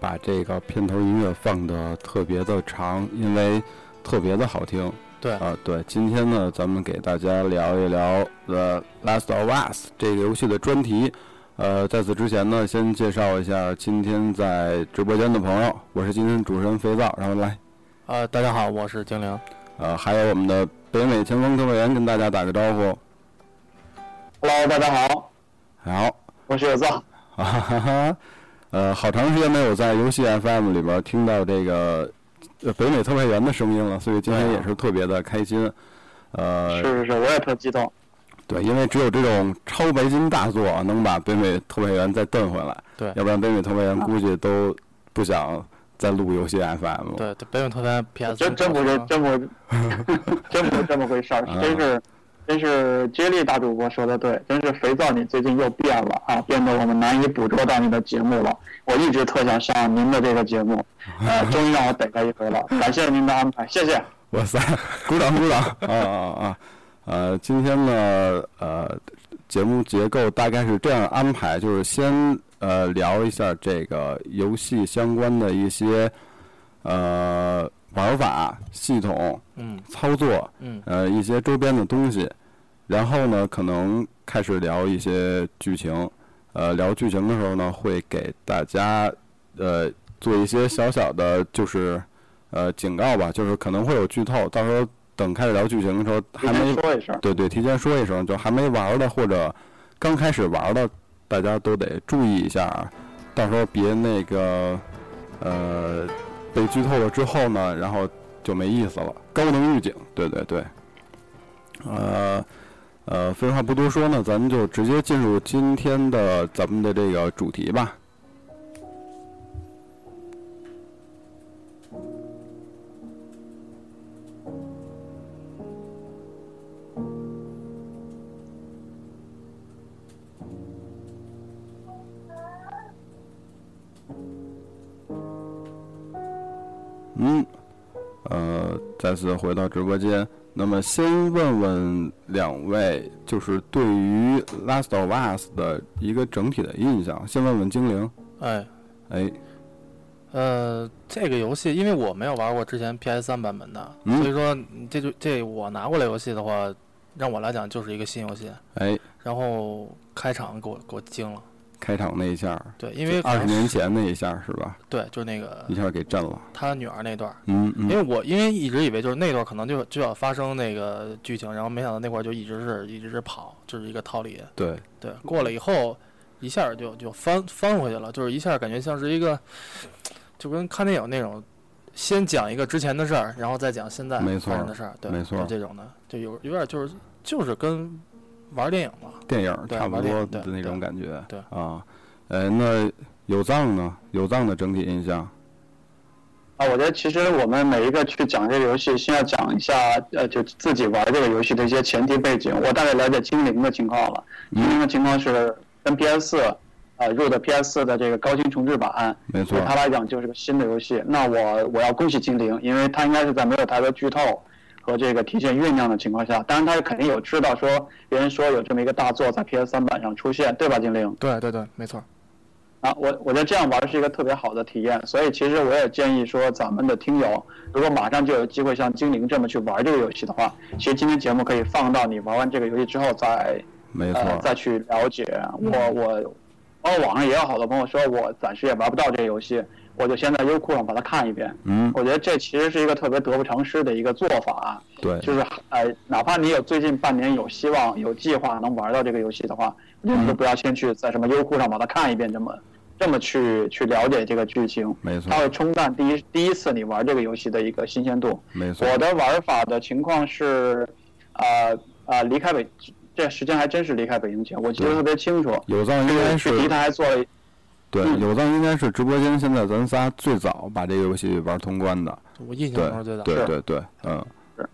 把这个片头音乐放的特别的长，因为特别的好听。对啊，对，今天呢，咱们给大家聊一聊《The Last of Us》这个游戏的专题。呃，在此之前呢，先介绍一下今天在直播间的朋友，我是今天主持人肥皂，然后来，呃，大家好，我是精灵。呃，还有我们的北美前锋特派员跟大家打个招呼。Hello，大家好，好，我是有造。哈哈哈。呃，好长时间没有在游戏 FM 里边听到这个呃北美特派员的声音了，所以今天也是特别的开心。呃，是是是，我也特激动。对，因为只有这种超白金大作能把北美特派员再蹬回来，对，要不然北美特派员估计都不想再录游戏 FM 了。对，北美特派员 PS 真真不是真不是 真不是这么回事儿，真是真是接力大主播说的对，真是肥皂你最近又变了啊，变得我们难以捕捉到你的节目了。我一直特想上您的这个节目，呃，终于让我逮到一回了，感谢您的安排，谢谢。哇塞，鼓掌鼓掌！啊啊啊！呃，今天呢，呃，节目结构大概是这样安排，就是先呃聊一下这个游戏相关的一些呃玩法、系统、嗯。操作，嗯。呃一些周边的东西，然后呢，可能开始聊一些剧情。呃，聊剧情的时候呢，会给大家呃做一些小小的，就是呃警告吧，就是可能会有剧透，到时候等开始聊剧情的时候，还没说一声，对对，提前说一声，就还没玩的或者刚开始玩的，大家都得注意一下啊，到时候别那个呃被剧透了之后呢，然后就没意思了。高能预警，对对对，呃呃，废话不多说呢，咱们就直接进入今天的咱们的这个主题吧。嗯，呃，再次回到直播间。那么，先问问两位，就是对于《Last of Us》的一个整体的印象。先问问精灵，哎，哎，呃，这个游戏因为我没有玩过之前 PS 三版本的，嗯所以说这就这我拿过来游戏的话，让我来讲就是一个新游戏。哎，然后开场给我给我惊了，开场那一下，对，因为二十年前那一下是吧？对，就是那个一下给震了。他女儿那段嗯，嗯因为嗯，我因为一直以为就是那段可能就就要发生那个剧情，然后没想到那块儿就一直是一直是跑，就是一个逃离。对，对，过了以后，一下就就翻翻回去了，就是一下感觉像是一个，就跟看电影那种，先讲一个之前的事儿，然后再讲现在发生的事儿，对，没错就这种的，就有有点就是就是跟玩电影嘛，电影对差不多的那种感觉。对啊，呃，那有藏呢？有藏的整体印象？啊，我觉得其实我们每一个去讲这个游戏，先要讲一下，呃，就自己玩这个游戏的一些前提背景。我大概了解精灵的情况了，精灵的情况是跟 PS 4呃入的 PS 四的这个高清重制版，没错对，他来讲就是个新的游戏。那我我要恭喜精灵，因为他应该是在没有太多剧透，和这个提前酝酿的情况下，当然他肯定有知道说别人说有这么一个大作在 PS 三版上出现，对吧，精灵？对对对，没错。啊，我我觉得这样玩是一个特别好的体验，所以其实我也建议说，咱们的听友如果马上就有机会像精灵这么去玩这个游戏的话，其实今天节目可以放到你玩完这个游戏之后再没错，呃再去了解。我我，包括网上也有好多朋友说我暂时也玩不到这个游戏，我就先在优酷上把它看一遍。嗯，我觉得这其实是一个特别得不偿失的一个做法。对，就是呃，哪怕你有最近半年有希望、有计划能玩到这个游戏的话，你都不要先去在什么优酷上把它看一遍，这么。这么去去了解这个剧情，没错，它会冲淡第一第一次你玩这个游戏的一个新鲜度。没错，我的玩法的情况是，呃呃，离开北，这时间还真是离开北京前，我记得特别清楚。有藏应该是敌台做了，对，有藏应该是直播间现在咱仨最早把这个游戏玩通关的。我印象中是最早。对对对，嗯。是，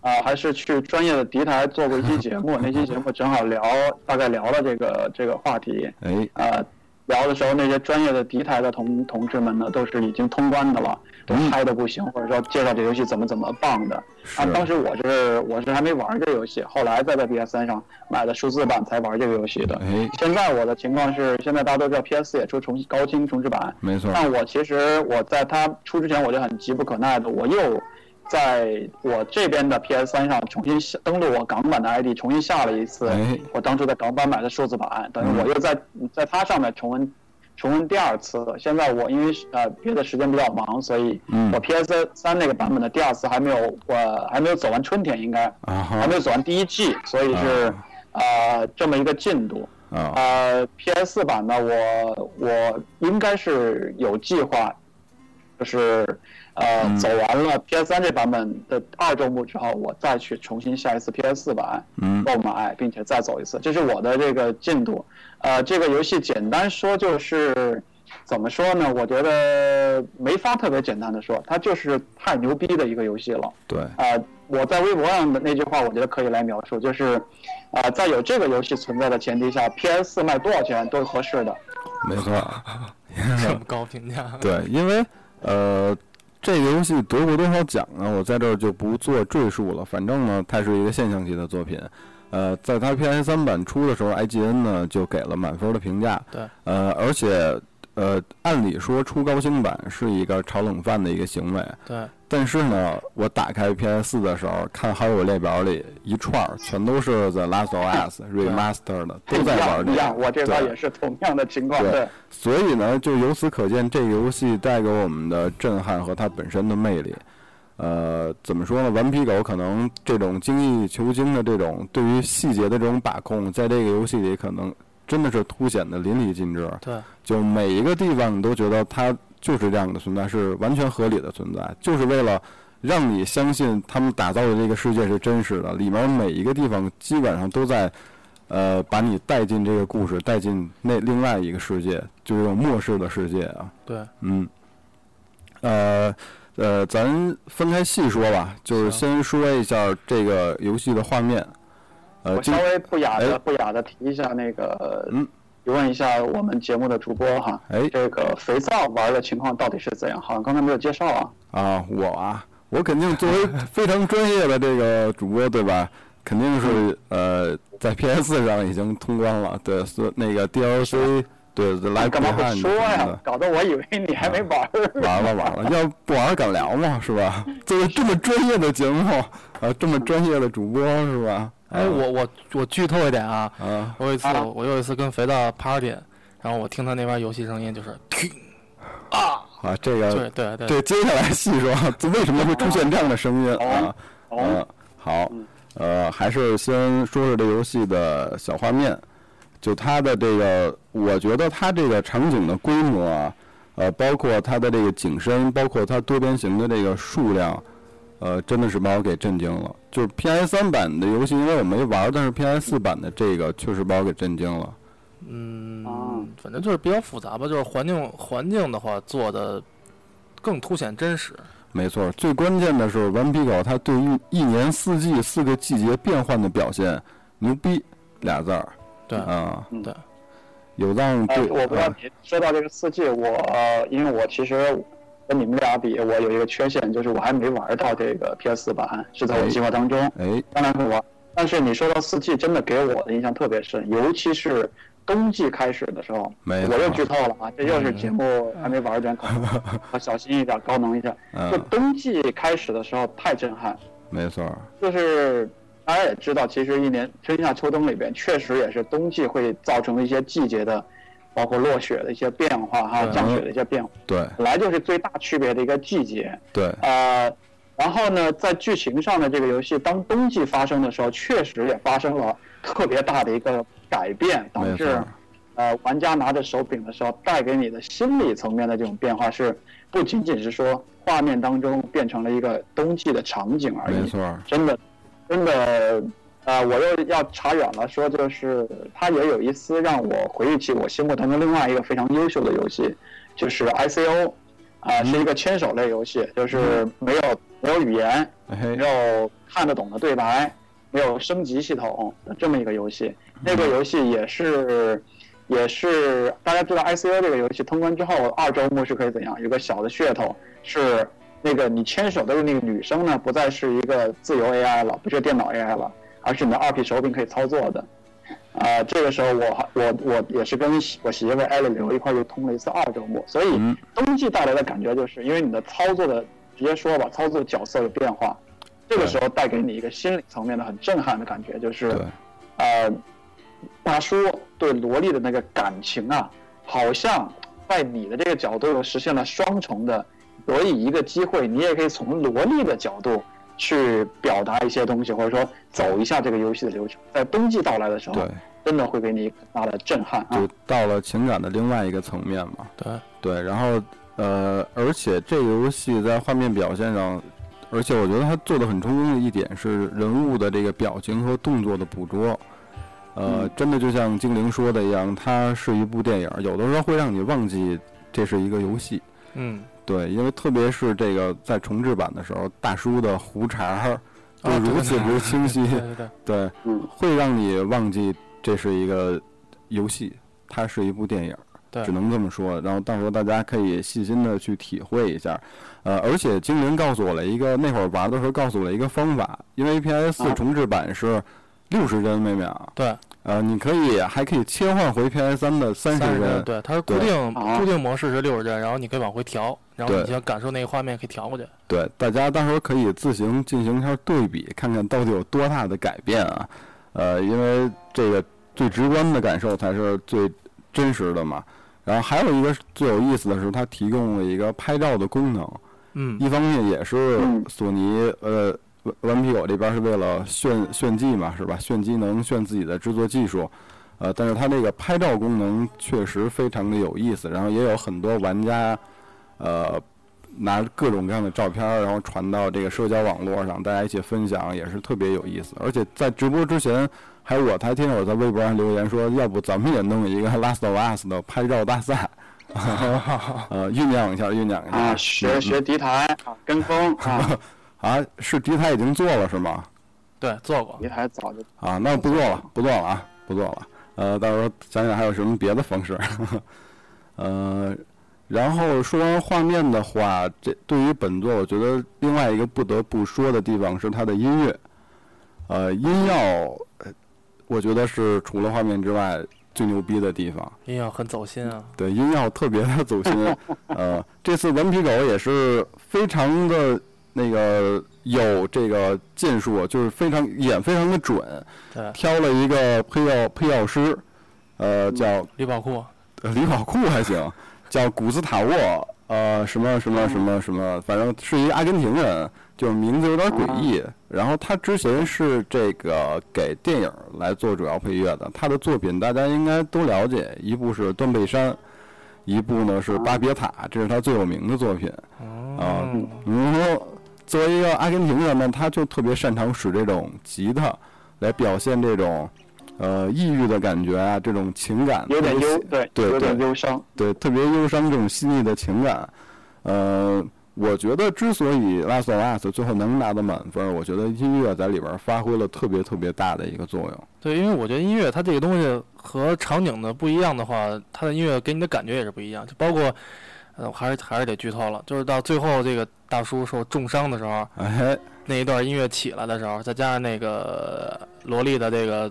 啊，还是去专业的敌台做过一期节目，那期节目正好聊，大概聊了这个这个话题。哎。啊。聊的时候，那些专业的敌台的同同志们呢，都是已经通关的了，都嗨的不行，或者说介绍这游戏怎么怎么棒的。啊，当时我是我是还没玩这个游戏，后来再在 PS 三上买的数字版才玩这个游戏的。现在我的情况是，现在大家都知道 PS 四也出重高清重置版，没错。但我其实我在它出之前，我就很急不可耐的，我又。在我这边的 PS 三上重新下登录我港版的 ID，重新下了一次。我当初在港版买的数字版，等于我又在在它上面重温重温第二次。现在我因为呃别的时间比较忙，所以我 PS 三那个版本的第二次还没有我还没有走完春天，应该还没有走完第一季，所以是呃这么一个进度。呃 PS 四版呢，我我应该是有计划，就是。呃，走完了 PS 三这版本的二周目之后，我再去重新下一次 PS 四版嗯购买，并且再走一次，这是我的这个进度。呃，这个游戏简单说就是怎么说呢？我觉得没法特别简单的说，它就是太牛逼的一个游戏了。对。啊，我在微博上的那句话，我觉得可以来描述，就是啊，在有这个游戏存在的前提下，PS 四卖多少钱都是合适的。没错。这么高评价。对，因为呃。这个游戏得过多少奖呢？我在这儿就不做赘述了。反正呢，它是一个现象级的作品。呃，在它 PS 三版出的时候，IGN 呢就给了满分的评价。对。呃，而且。呃，按理说出高清版是一个炒冷饭的一个行为。对。但是呢，我打开 PS 的时候，看好友列表里一串儿全都是 The Last of Us Remastered 的，都在玩这个。一样，我这边也是同样的情况。对。所以呢，就由此可见，这个游戏带给我们的震撼和它本身的魅力。呃，怎么说呢？顽皮狗可能这种精益求精的这种对于细节的这种把控，在这个游戏里可能。真的是凸显的淋漓尽致。对，就每一个地方你都觉得它就是这样的存在，是完全合理的存在，就是为了让你相信他们打造的这个世界是真实的。里面每一个地方基本上都在，呃，把你带进这个故事，带进那另外一个世界，就是这种末世的世界啊。对，嗯，呃，呃，咱分开细说吧，就是先说一下这个游戏的画面。我稍微不雅的不雅的提一下那个，嗯，问一下我们节目的主播哈，哎，这个肥皂玩的情况到底是怎样？好像刚才没有介绍啊。啊，我啊，我肯定作为非常专业的这个主播，对吧？肯定是呃，在 PS 上已经通关了，对，是那个 DLC，对，来干嘛不说呀？搞得我以为你还没玩。儿。玩了玩了，要不玩敢聊吗？是吧？作为这么专业的节目，啊，这么专业的主播，是吧？哎，我我我剧透一点啊！我有一次我有一次跟肥皂 party，然后我听他那边游戏声音就是听啊啊，这个对对对，这接下来细说，为什么会出现这样的声音啊？嗯，好，呃，还是先说说这游戏的小画面，就它的这个，我觉得它这个场景的规模啊，呃，包括它的这个景深，包括它多边形的这个数量。呃，真的是把我给震惊了。就是 PS 三版的游戏，因为我没玩，但是 PS 四版的这个确实把我给震惊了。嗯，反正就是比较复杂吧。就是环境环境的话，做的更凸显真实。没错，最关键的是顽皮狗，它对于一年四季四个季节变换的表现，牛逼俩字儿。对啊，对。有让对。我不知道你说到这个四季，我因为我其实。跟你们俩比，我有一个缺陷，就是我还没玩到这个 PS 版，是在我计划当中，哎，当然会玩。但是你说到四季，真的给我的印象特别深，尤其是冬季开始的时候，没我又剧透了啊，这又是节目还没玩之前，可能要小心一点，高能一下。就嗯，冬季开始的时候太震撼，没错，就是大家也知道，其实一年春夏秋冬里边，确实也是冬季会造成一些季节的，包括落雪的一些变化哈，对降雪的一些变化，对。本来就是最大区别的一个季节。对，呃，然后呢，在剧情上的这个游戏，当冬季发生的时候，确实也发生了特别大的一个改变，导致，呃玩家拿着手柄的时候，带给你的心理层面的这种变化是，不仅仅是说画面当中变成了一个冬季的场景而已，没错，真的，真的，呃，我又要查远了，说就是它也有一丝让我回忆起我心目当中另外一个非常优秀的游戏，就是 ICO，啊、是一个牵手类游戏，就是没有没有语言，哎没，有看得懂的对白，没有升级系统的这么一个游戏。那个游戏也是，也是大家知道 ICO 这个游戏通关之后，二周目是可以怎样？有个小的噱头是那个你牵手的那个女生呢，不再是一个自由 AI 了，不是电脑 AI 了，而是你的二 P 手柄可以操作的。啊、这个时候我还我我也是跟我媳妇艾丽刘一块儿又通了一次二周目，所以嗯。冬季带来的感觉就是因为你的操作的直接说吧，操作角色的变化，这个时候带给你一个心理层面的很震撼的感觉，就是，呃，大叔对萝莉的那个感情啊，好像在你的这个角度又实现了双重的，所以一个机会，你也可以从萝莉的角度去表达一些东西，或者说走一下这个游戏的流程。在冬季到来的时候对，，真的会给你很大的震撼啊就！到了情感的另外一个层面嘛。对，对，然后呃，而且这个游戏在画面表现上，而且我觉得它做的很成功的一点是人物的这个表情和动作的捕捉。呃嗯，真的就像精灵说的一样，它是一部电影，有的时候会让你忘记这是一个游戏。嗯，对，因为特别是这个在重置版的时候，大叔的胡茬儿就啊如此之清晰，对对 对，会让你忘记这是一个游戏，它是一部电影。对只能这么说。然后到时候大家可以细心的去体会一下。呃，而且精灵告诉我了一个，那会儿玩的时候告诉我了一个方法，因为 PS 四重置版是六十帧每秒，对，呃，你可以还可以切换回 PS 三的三十帧。对，它是固定啊固定模式是六十帧，然后你可以往回调，然后你想感受那个画面可以调过去。对，大家到时候可以自行进行一下对比，看看到底有多大的改变啊。呃，因为这个最直观的感受才是最真实的嘛。然后还有一个最有意思的是，它提供了一个拍照的功能。嗯，一方面也是嗯索尼呃顽顽皮狗这边是为了炫炫技嘛，是吧？炫技能、炫自己的制作技术，呃，但是它这个拍照功能确实非常的有意思，然后也有很多玩家呃拿各种各样的照片，然后传到这个社交网络上，大家一起分享，也是特别有意思。而且在直播之前，还有我台听友在微博上留言说，要不咱们也弄一个《Last of Us》的拍照大赛，呃，酝酿一下，酝酿一下啊，学学敌台啊，跟风啊，啊，是敌台已经做了是吗？对，做过。敌台早就啊，那不做了，不做了啊，不做了。呃，到时候想想还有什么别的方式。呃，然后说完画面的话，这对于本作，我觉得另外一个不得不说的地方是它的音乐。呃，音效，呃我觉得是除了画面之外最牛逼的地方。音乐很走心啊。对，音效特别的走心。呃，这次顽皮狗也是非常的那个有这个剑术，就是非常演非常的准，对，挑了一个配药配药师，呃，叫李宝库，呃李宝库还行，叫古斯塔沃，呃，什么什么什么什么，反正是一个阿根廷人，就是名字有点诡异。然后他之前是这个给电影来做主要配乐的，他的作品大家应该都了解，一部是《断背山》，一部呢是《巴别塔》，这是他最有名的作品。啊哦，然后作为一个阿根廷人呢，他就特别擅长使这种吉他来表现这种呃抑郁的感觉啊，这种情感有点忧，对，对有点对忧伤。对，特别忧伤这种细腻的情感。呃，我觉得之所以《拉索拉斯》最后能拿到满分，我觉得音乐在里边发挥了特别特别大的一个作用。对，因为我觉得音乐它这个东西和场景的不一样的话，它的音乐给你的感觉也是不一样。就包括，呃，还是还是得剧透了，就是到最后这个大叔受重伤的时候，哎，那一段音乐起来的时候，再加上那个萝莉的这个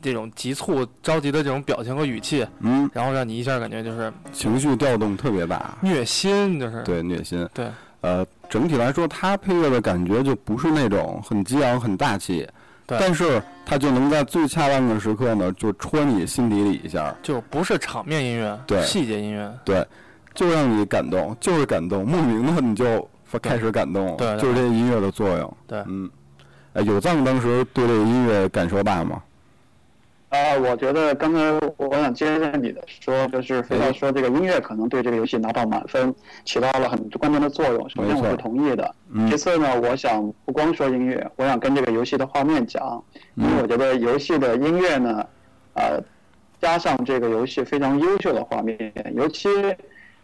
这种急促、着急的这种表情和语气，嗯，然后让你一下感觉就是情绪调动特别大，虐心，就是。对，虐心。对，呃，整体来说，他配乐的感觉就不是那种很激昂、很大气，对。但是他就能在最恰当的时刻呢，就戳你心底里一下，就不是场面音乐，对细节音乐，对，就让你感动，就是感动，莫名的你就开始感动了，对对就是这音乐的作用。对。嗯，哎，有藏当时对这个音乐感受大吗？啊，我觉得刚才我想接着你的说，就是非要说这个音乐可能对这个游戏拿到满分，起到了很关键的作用。首先我是同意的，嗯。其次呢，我想不光说音乐，我想跟这个游戏的画面讲，因为我觉得游戏的音乐呢，呃，加上这个游戏非常优秀的画面，尤其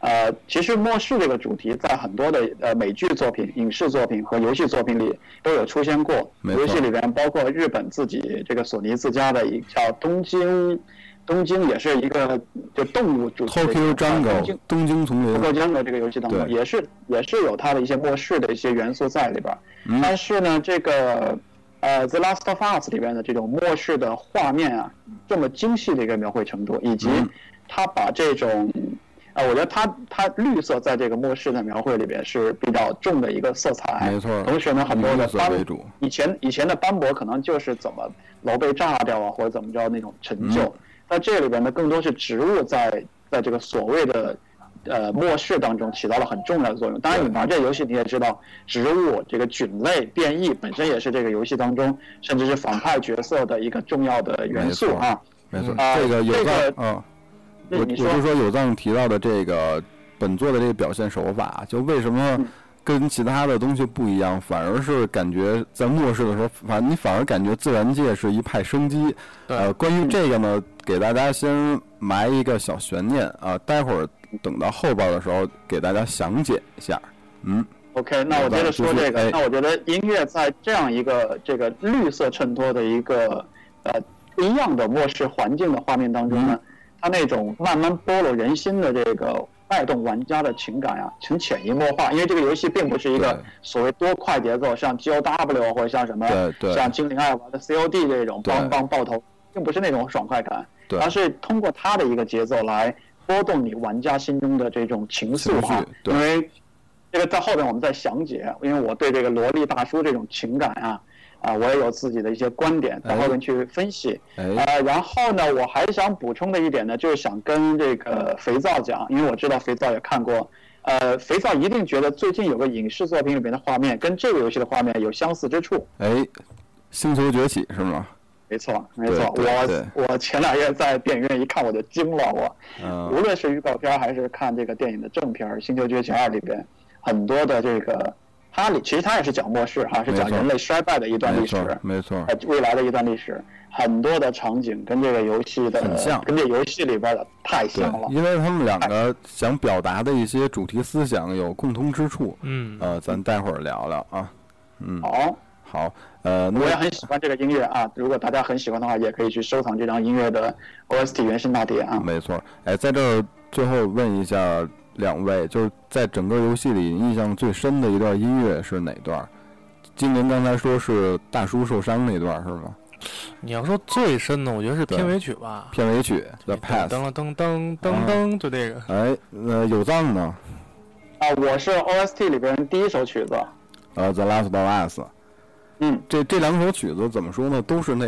呃，其实末世这个主题在很多的呃美剧作品、影视作品和游戏作品里都有出现过。游戏里边包括日本自己这个索尼自家的一叫东京，东京也是一个就动物主题东 Jungle 京东京丛林，过江的这个游戏当中，也是也是有它的一些末世的一些元素在里边但是呢，这个呃《The Last of Us》里边的这种末世的画面啊，这么精细的一个描绘程度，以及嗯。它把这种呃，我觉得它它绿色在这个末世的描绘里边是比较重的一个色彩。没错同时呢，很多的斑以前以前的斑驳可能就是怎么楼被炸掉啊，或者怎么着那种陈旧。嗯在这里边呢，更多是植物在在这个所谓的呃末世当中起到了很重要的作用。当然，你玩这个游戏你也知道，植物这个菌类变异本身也是这个游戏当中甚至是反派角色的一个重要的元素没错啊。没错，啊这个有在这个，嗯，我我就说有藏提到的这个本作的这个表现手法，就为什么嗯跟其他的东西不一样，反而是感觉在末世的时候，反你反而感觉自然界是一派生机。呃，关于这个呢，给大家先埋一个小悬念啊，待会儿等到后边的时候给大家详解一下。嗯，OK，那我接着说这就是哎个。那我觉得音乐在这样一个这个绿色衬托的一个呃不一样的末世环境的画面当中呢，它那种慢慢剥落人心的这个带动玩家的情感呀、很潜移默化。因为这个游戏并不是一个所谓多快节奏，像 GOW 或者像什么像精灵爱玩的 COD 这种对。梆梆爆头，并不是那种爽快感，而是通过它的一个节奏来拨动你玩家心中的这种情愫哈。因为这个在后面我们再详解，因为我对这个萝莉大叔这种情感啊，啊，我也有自己的一些观点，在后面去分析。哎，呃，然后呢，我还想补充的一点呢，就是想跟这个肥皂讲，因为我知道肥皂也看过，呃，肥皂一定觉得最近有个影视作品里面的画面跟这个游戏的画面有相似之处。哎，星球崛起是吗？没错，没错，我我前两天在电影院一看我就惊了，我。嗯、无论是预告片儿还是看这个电影的正片儿《星球崛起二》里边，很多的这个它里其实它也是讲末世哈，是讲人类衰败的一段历史，没错，没错，呃未来的一段历史，很多的场景跟这个游戏的很像跟这游戏里边的太像了，。因为他们两个想表达的一些主题思想有共通之处。嗯，呃，咱待会儿聊聊啊。嗯，好，好，呃，我也很喜欢这个音乐啊，如果大家很喜欢的话，也可以去收藏这张音乐的 OST 原声大碟啊。没错。哎，在这儿最后问一下两位，就是在整个游戏里印象最深的一段音乐是哪段？精灵刚才说是大叔受伤那段是吗？你要说最深的，我觉得是片尾曲吧。片尾曲 The 噔 Pass。噔噔噔噔噔，就这个。哎，呃，有藏呢？啊，我是 OST 里边第一首曲子，呃，The Last of Us。嗯，这这两首曲子怎么说呢？都是那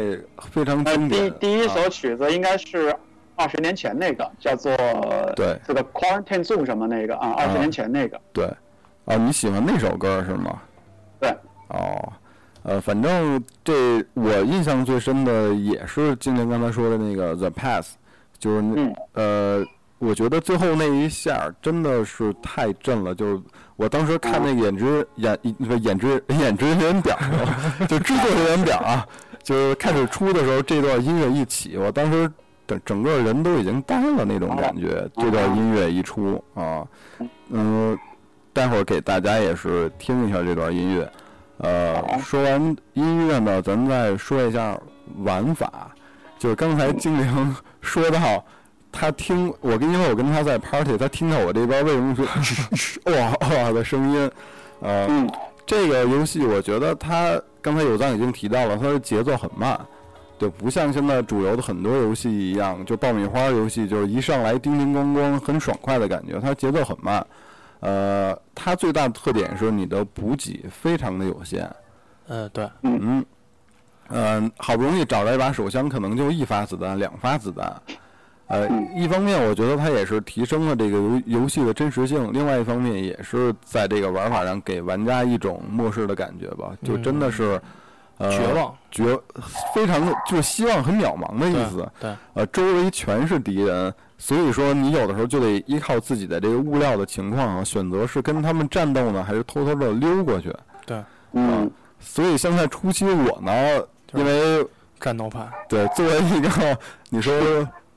非常呃，经典。第第一啊首曲子应该是二十年前那个，叫做对。这个 Quarantine Zone 什么那个啊，二十年前那个，对，啊，你喜欢那首歌是吗？对，哦，呃，反正这我印象最深的也是今年刚才说的那个 The Pass，就是那、嗯。呃，我觉得最后那一下真的是太震了，就是我当时看那个演职演不是演职演职人员表，就制作人员表啊，就是开始出的时候，这段音乐一起，我当时整整个人都已经呆了那种感觉。这段音乐一出啊，嗯，待会儿给大家也是听一下这段音乐。呃，说完音乐呢，咱们再说一下玩法。就是刚才精灵 说到，他听我跟因为我跟他在 party，他听到我这边为什么说 哇哇的声音，呃，嗯这个游戏我觉得它刚才有藏已经提到了，它的节奏很慢，对，不像现在主流的很多游戏一样，就爆米花游戏就是一上来叮叮咣咣很爽快的感觉，它节奏很慢。呃，它最大的特点是你的补给非常的有限，嗯，对，嗯，呃，好不容易找到一把手枪，可能就一发子弹、两发子弹。呃，一方面我觉得它也是提升了这个游游戏的真实性，另外一方面也是在这个玩法上给玩家一种末世的感觉吧，就真的是，呃，绝望，绝，非常的就是希望很渺茫的意思。对，呃，周围全是敌人，所以说你有的时候就得依靠自己的这个物料的情况啊，选择是跟他们战斗呢，还是偷偷的溜过去。对。嗯。所以现在初期我呢，因为战斗派，对作为一个你说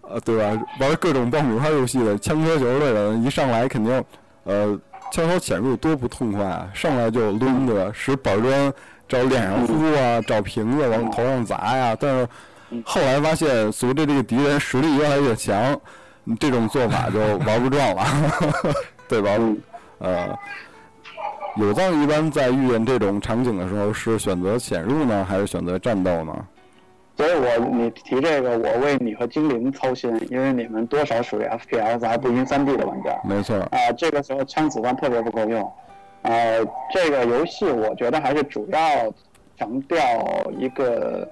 呃对吧，玩各种爆米花游戏的枪车球的人，一上来肯定呃悄悄潜入多不痛快啊，上来就抡对吧，使板砖找脸上呼啊，找瓶子往头上砸呀。但是后来发现，随着这个敌人实力越来越强，这种做法就玩不转了，对吧？嗯呃，有藏一般在遇见这种场景的时候，是选择潜入呢，还是选择战斗呢？所以我你提这个，我为你和精灵操心，因为你们多少属于 FPS 还不晕三 D 的玩家。没错，啊、这个时候枪子弹特别不够用。呃，这个游戏我觉得还是主要强调一个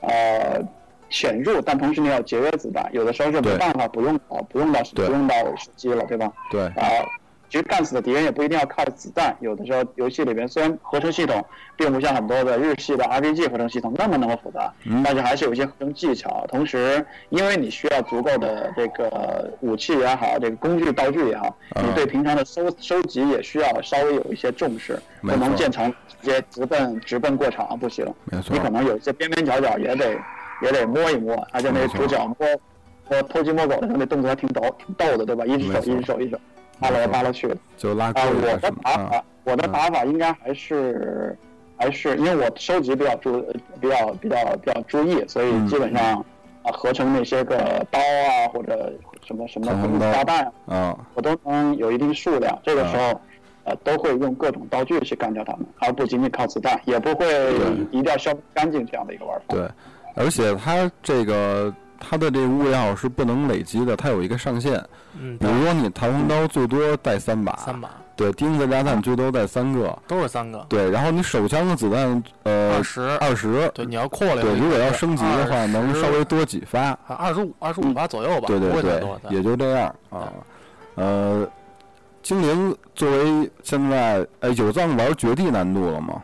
呃潜入，但同时你要节约子弹，有的时候是没办法不用到不用到不用到手机了，对吧？对，啊、其实干死的敌人也不一定要靠子弹，有的时候游戏里边虽然合成系统并不像很多的日系的 RPG 合成系统那么那么复杂，嗯但是还是有一些合成技巧。同时，因为你需要足够的这个武器也好，这个工具道具也好，嗯你对平常的收收集也需要稍微有一些重视，不能见长直接直奔直奔过场不行。没错你，可能有一些边边角角也得也得摸一摸，而且那个主角摸摸偷鸡摸狗的时候，那动作还挺逗挺逗的，对吧？一只手一只手一只手扒拉来扒拉去的。就拉啊，钩我的？打法，我的打法应该还是还是因为我收集比较注比较比较比较注意，所以嗯基本上啊合成那些个刀啊或者什么什么长虹刀炸弹啊，啊，我都能有一定数量。这个时候。呃，都会用各种道具去干掉他们，而不仅仅靠子弹，也不会一定要消干净这样的一个玩法。对，而且它这个它的这个物料是不能累积的，它有一个上限。嗯，比如说你弹簧刀最多带三把，三把。对，钉子炸弹最多带三个，都是三个，对，然后你手枪的子弹呃二十，二十，对，你要扩了，对，如果要升级的话，能稍微多几发。二十五二十五发左右吧，对对对也就这样啊。呃，精灵作为现在呃有藏玩绝地难度了吗？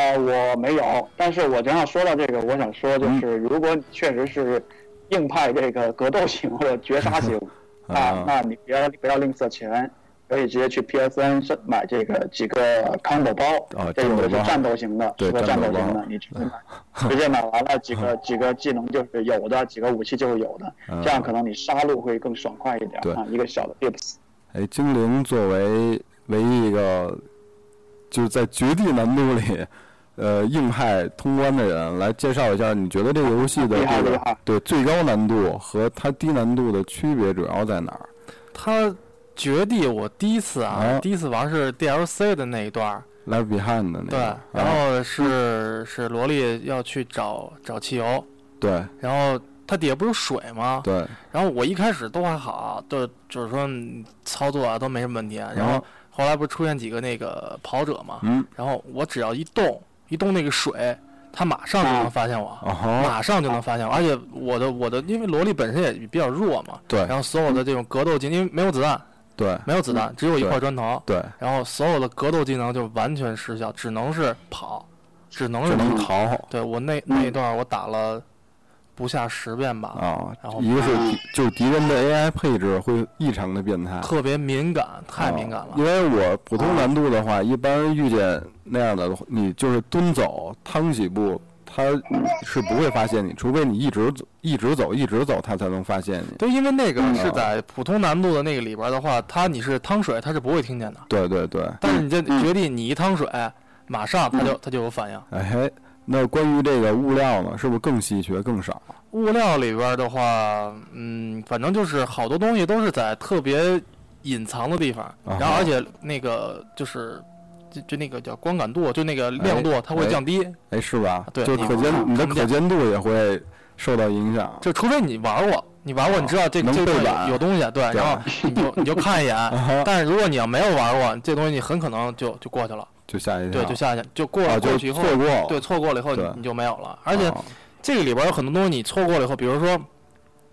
呃，我没有，但是我正好说到这个，我想说就是，嗯如果你确实是硬派这个格斗型或者绝杀型，啊啊，那你不要不要吝啬钱，可以直接去 PSN 是买这个几个 combo 包，啊这有的是战斗型的，对适合战斗型的，你直接买，直接买完了几个几个技能就是有的，几个武器就是有的，嗯这样可能你杀戮会更爽快一点啊，一个小的 tips。哎，精灵作为唯一一个就是在绝地难度里，呃，硬派通关的人，来介绍一下，你觉得这个游戏的这个对最高难度和它低难度的区别主要在哪儿？它绝地我第一次啊，啊。第一次玩是 DLC 的那一段儿，Left Behind 的那个对，，然啊后是是萝莉要去找找汽油，对。然后它底下不是水吗？对，然后我一开始都还好，都就是说嗯操作啊都没什么问题，然后后后来不是出现几个那个跑者嘛，嗯，然后我只要一动一动那个水，它马上就能发现我。马上就能发现我，而且我的我的，因为萝莉本身也比较弱嘛，对然后所有的这种格斗技，因为没有子弹，对没有子弹，只有一块砖头，对，然后所有的格斗技能就完全失效，只能是跑，只能是。逃对我那那一段我打了不下十遍吧，啊然后，一个是敌就是敌人的 AI 配置会异常的变态，特别敏感，太敏感了。啊因为我普通难度的话，一般遇见那样的，你就是蹲走趟几步，他是不会发现你，除非你一直走一直走一直走，他才能发现你。对，因为那个嗯是在普通难度的那个里边的话，他你是趟水，他是不会听见的。对对对，但是你这嗯绝地，你一趟水，马上他就他就有反应。哎嘿，那关于这个物料呢，是不是更稀缺、更少？物料里边的话，嗯，反正就是好多东西都是在特别隐藏的地方，啊然后而且那个就是就就那个叫光感度，就那个亮度，它会降低。哎，是吧？就可见你的可见度也会受到影响。就除非你玩过，你玩过，你知道这能这个有东西，对，对然后你就你就看一眼。但是如果你要没有玩过，这东西你很可能就就过去了，就吓一跳。对，就下去，就过过去以后，错过了。对，错过了以后你你就没有了。而且啊这个里边有很多东西你错过了以后，比如说，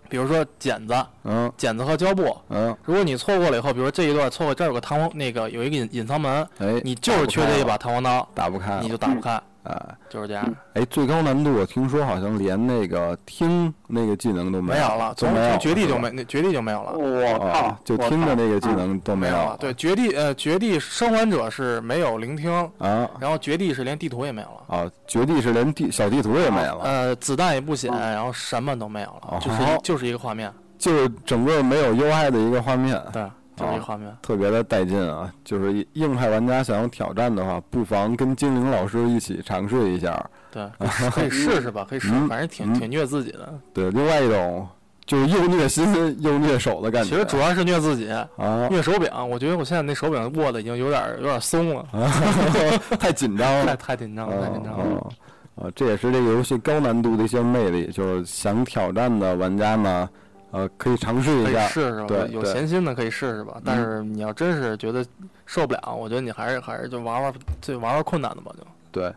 比如说剪子、嗯剪子和胶布，嗯，如果你错过了以后，比如说这一段错过，这儿有个弹簧，那个有一个隐隐藏门，哎，你就是缺这一把弹簧刀，打不开，你就打不开，哎就是这样。哎，最高难度我听说好像连那个听那个技能都有没有了，都没有从从绝地就没，那绝地就没有了。我靠啊，，就听的那个技能都。没有了，对，绝地呃，绝地生还者是没有聆听，啊然后绝地是连地图也没有了，啊，绝地是连地小地图也没了，呃，子弹也不显，嗯然后什么都没有哦了，就是一就是一个画面，就是整个没有 UI 的一个画面，对，就是一个画面。特别的带劲啊！就是硬派玩家想要挑战的话，不妨跟精灵老师一起尝试一下。对，可以试试吧，可以试，嗯反正挺嗯挺虐自己的。对，另外一种就是又虐心又虐手的感觉。其实主要是虐自己，啊，虐手柄。我觉得我现在那手柄握的已经有点有点松了，太紧张了，太紧张了，太紧张了。嗯啊，这也是这个游戏高难度的一些魅力，就是想挑战的玩家呢，呃，可以尝试可以一下。试试吧，有闲心的可以试试吧。但是你要真是觉得受不了，我觉得你还是还是就玩玩最玩玩困难的吧，就。对，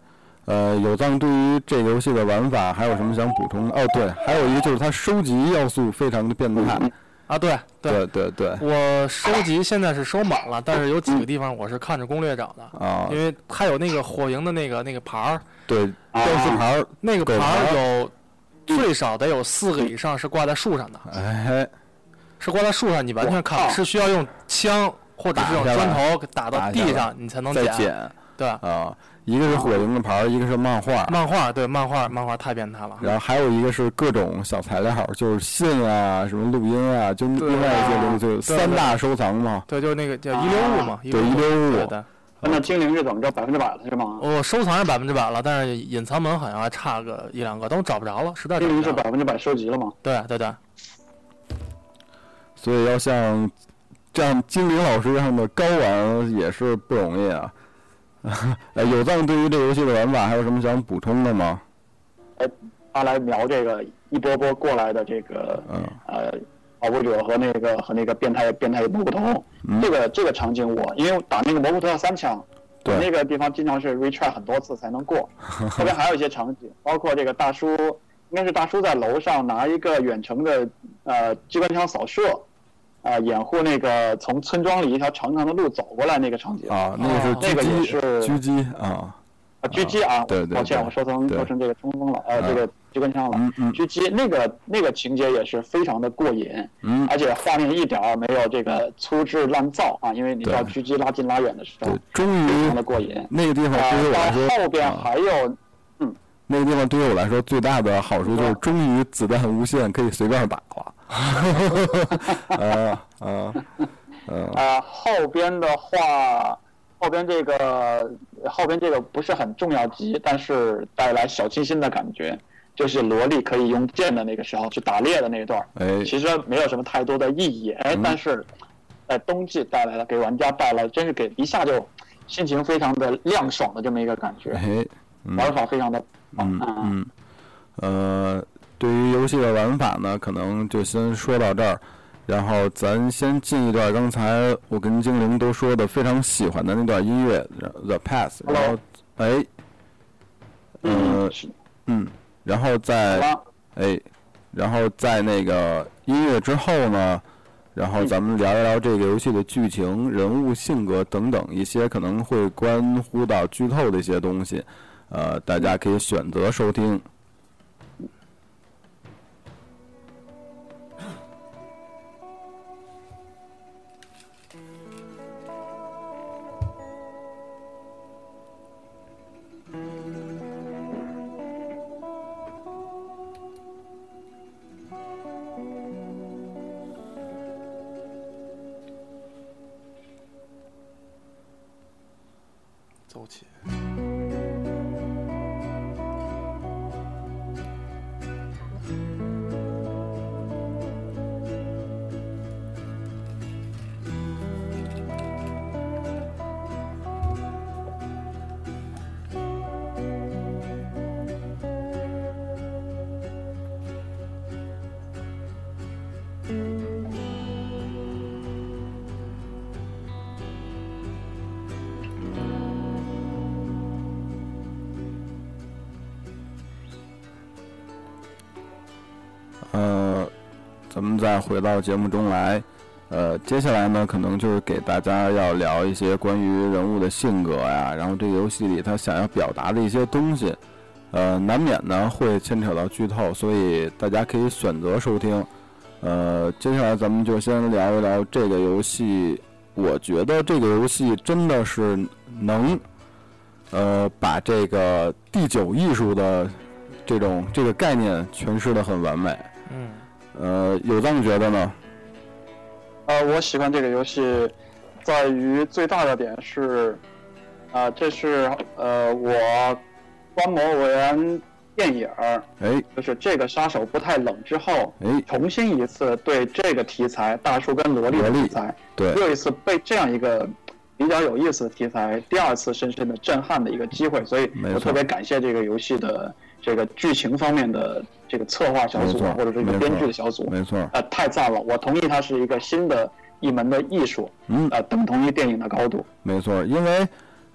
呃，有藏对于这游戏的玩法还有什么想补充的？哦，对，还有一个就是它收集要素非常的变态。啊，对对，对对对，我收集现在是收满了，但是有几个地方我是看着攻略找的，啊因，为它有那个火营的那个那个牌儿，对，标识牌儿，那个牌儿有最少得有四个以上是挂在树上的，哎，是挂在树上，你完全看靠是需要用枪或者是用砖头打到地上你才能捡。对，啊，一个是火影的牌儿，一个是漫画。漫画对漫画漫画太变态了。然后还有一个是各种小材料，就是信啊，什么录音啊，就另外一些东西，就对三大收藏嘛。对，就是那个叫遗留物嘛，对遗留物。那精灵是怎么着？百分之百了是吗？我收藏是百分之百了，但是隐藏门好像还差个一两个，但我找不着了，实在找精灵不着了。是百分之百收集了吗？对对对，所以要像这样精灵老师这样的高玩也是不容易啊。呃，有藏对于这个游戏的玩法还有什么想补充的吗？他来描这个一波波过来的这个嗯呃保护者和那个和那个变态变态蘑菇头，嗯这个这个场景我因为打那个蘑菇头要三枪，对那个地方经常是 retry 很多次才能过。后边还有一些场景，包括这个大叔，应该是大叔在楼上拿一个远程的呃机关枪扫射，呃掩护那个从村庄里一条长长的路走过来那个场景。啊，那个是哦那个狙击，也是狙击啊，啊，狙击啊，对对抱歉，我说成说成这个冲锋了，呃，啊这个机关枪了。狙击那个那个情节也是非常的过瘾，嗯，而且画面一点儿没有这个粗制滥造啊，因为你知道对狙击拉近拉远的时候对，终于非常的过瘾。那个地方啊对于我来到说，后边啊还有嗯那个地方对于我来说最大的好处就是终于子弹无限，可以随便打了。啊啊嗯啊，后边的话，后边这个后边这个不是很重要级，但是带来小清新的感觉，就是萝莉可以用剑的那个时候去打猎的那一段儿，哎其实没有什么太多的意义，哎，嗯但是在冬季带来了给玩家带来真是给一下就心情非常的亮爽的这么一个感觉，哎嗯玩法非常的棒嗯啊。嗯呃，对于游戏的玩法呢，可能就先说到这儿。然后咱先进一段刚才我跟精灵都说的非常喜欢的那段音乐《The Path》，然后哎，嗯，嗯，然后好再了，哎，然后在那个音乐之后呢，然后咱们聊一聊这个游戏的剧情、人物性格等等一些可能会关乎到剧透的一些东西，呃，大家可以选择收听。到节目中来，呃，接下来呢，可能就是给大家要聊一些关于人物的性格呀，然后这个游戏里他想要表达的一些东西，呃，难免呢会牵扯到剧透，所以大家可以选择收听。呃，接下来咱们就先聊一聊这个游戏。我觉得这个游戏真的是能，呃，把这个第九艺术的这种这个概念诠释的很完美。嗯，呃，有这么觉得呢？呃，我喜欢这个游戏，在于最大的点是，啊、这是呃我观摩完电影儿，哎就是这个杀手不太冷之后，哎，重新一次对这个题材大叔跟萝莉的题材，对，又一次被这样一个比较有意思的题材，第二次深深的震撼的一个机会，所以我特别感谢这个游戏的这个剧情方面的这个策划小组或者这个编剧的小组，没错，呃，太赞了！我同意它是一个新的一门的艺术，嗯，呃，等同于电影的高度。没错，因为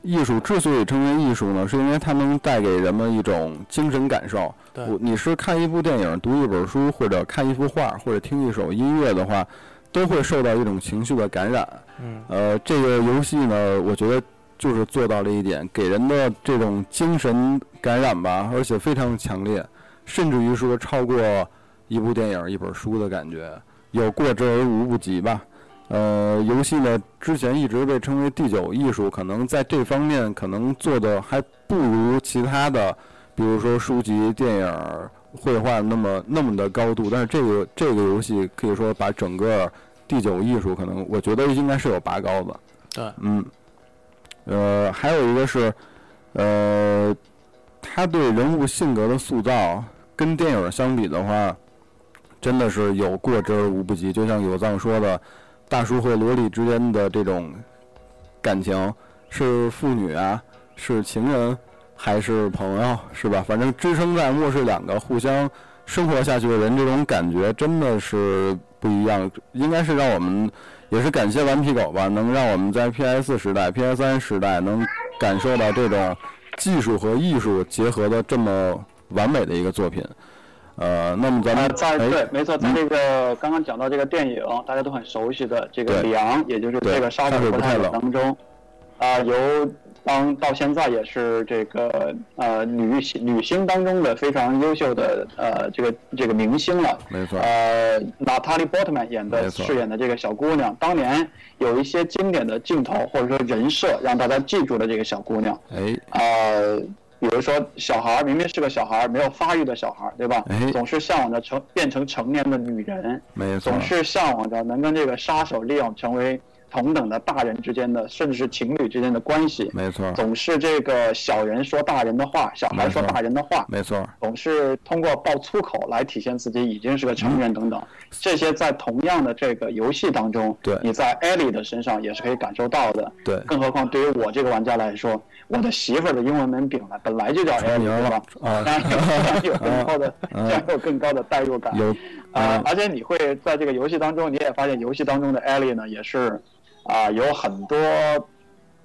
艺术之所以称为艺术呢，是因为它能带给人们一种精神感受。对我你是看一部电影、读一本书，或者看一幅画，或者听一首音乐的话，都会受到一种情绪的感染。嗯，呃，这个游戏呢，我觉得就是做到了一点，给人的这种精神感染吧，而且非常强烈，甚至于说超过一部电影、一本书的感觉，有过之而无不及吧。呃，游戏呢之前一直被称为第九艺术，可能在这方面可能做的还不如其他的，比如说书籍、电影、绘画那么那么的高度。但是这个这个游戏可以说把整个第九艺术，可能我觉得应该是有拔高的。对，嗯，呃，还有一个是，呃，他对人物性格的塑造跟电影相比的话，真的是有过之而无不及。就像有藏说的，大叔和萝莉之间的这种感情是父女啊，是情人还是朋友，是吧？反正支撑在末世两个互相生活下去的人，这种感觉真的是不一样。应该是让我们也是感谢顽皮狗吧，能让我们在 PS 时代、PS 三时代能感受到这种技术和艺术结合的这么完美的一个作品。呃，那么咱呃，们在哎对，没错，在这个刚刚讲到这个电影，大家都很熟悉的这个里昂，也就是这个杀杀手手不太冷冷当中，啊，由当到现在也是这个呃女女星当中的非常优秀的呃这个这个明星了。没错，呃，娜塔莉·波特曼演的饰演的这个小姑娘，当年有一些经典的镜头或者说人设，让大家记住了这个小姑娘。哎，呃，比如说小孩儿明明是个小孩儿，没有发育的小孩儿，对吧？哎总是向往着成变成成年的女人，没错总，是向往着能跟这个杀手利用成为同等的大人之间的，甚至是情侣之间的关系。没错，总是这个小人说大人的话，小孩说大人的话，没错，总是通过爆粗口来体现自己已经是个成人等等。这些在同样的这个游戏当中，对你在艾莉的身上也是可以感受到的。对，更何况对于我这个玩家来说，我的媳妇儿的英文名本来本来就叫艾莉，名对吧？啊 有更高的，嗯这样有更高的代入感。有啊、嗯而且你会在这个游戏当中，你也发现游戏当中的艾莉呢，也是啊、有很多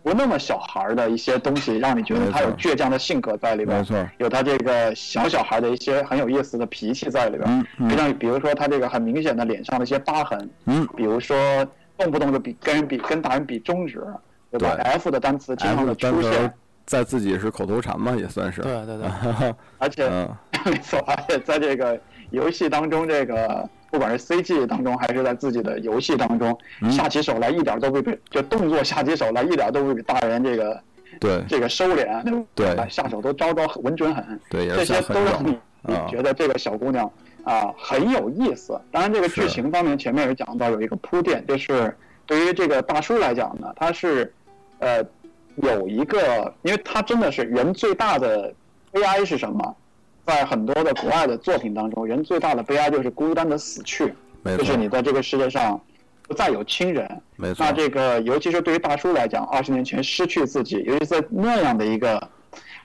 不那么小孩儿的一些东西，让你觉得他有倔强的性格在里边没。错，有他这个小小孩的一些很有意思的脾气在里边，嗯嗯非常比如说他这个很明显的脸上的一些疤痕，嗯比如说动不动就比跟人比跟大人比中指，对吧对？F 的单词经常的出现，在自己是口头禅嘛，也算是，对对对，而且、嗯，没错，而且在这个游戏当中，这个不管是 CG 当中还是在自己的游戏当中，嗯下起手来一点都不比就动作下起手来一点都不比大人这个对这个收敛，对吧下手都招招稳准狠。对，也这些都让你 觉得这个小姑娘啊很有意思。当然，这个剧情方面前面也讲到有一个铺垫，就是对于这个大叔来讲呢，他是呃有一个，因为他真的是人最大的悲哀是什么？在很多的国外的作品当中，人最大的悲哀就是孤单的死去，没就是，你在这个世界上不再有亲人。没错。那，这个，尤其是对于大叔来讲，二十年前失去自己，尤其在那样的一个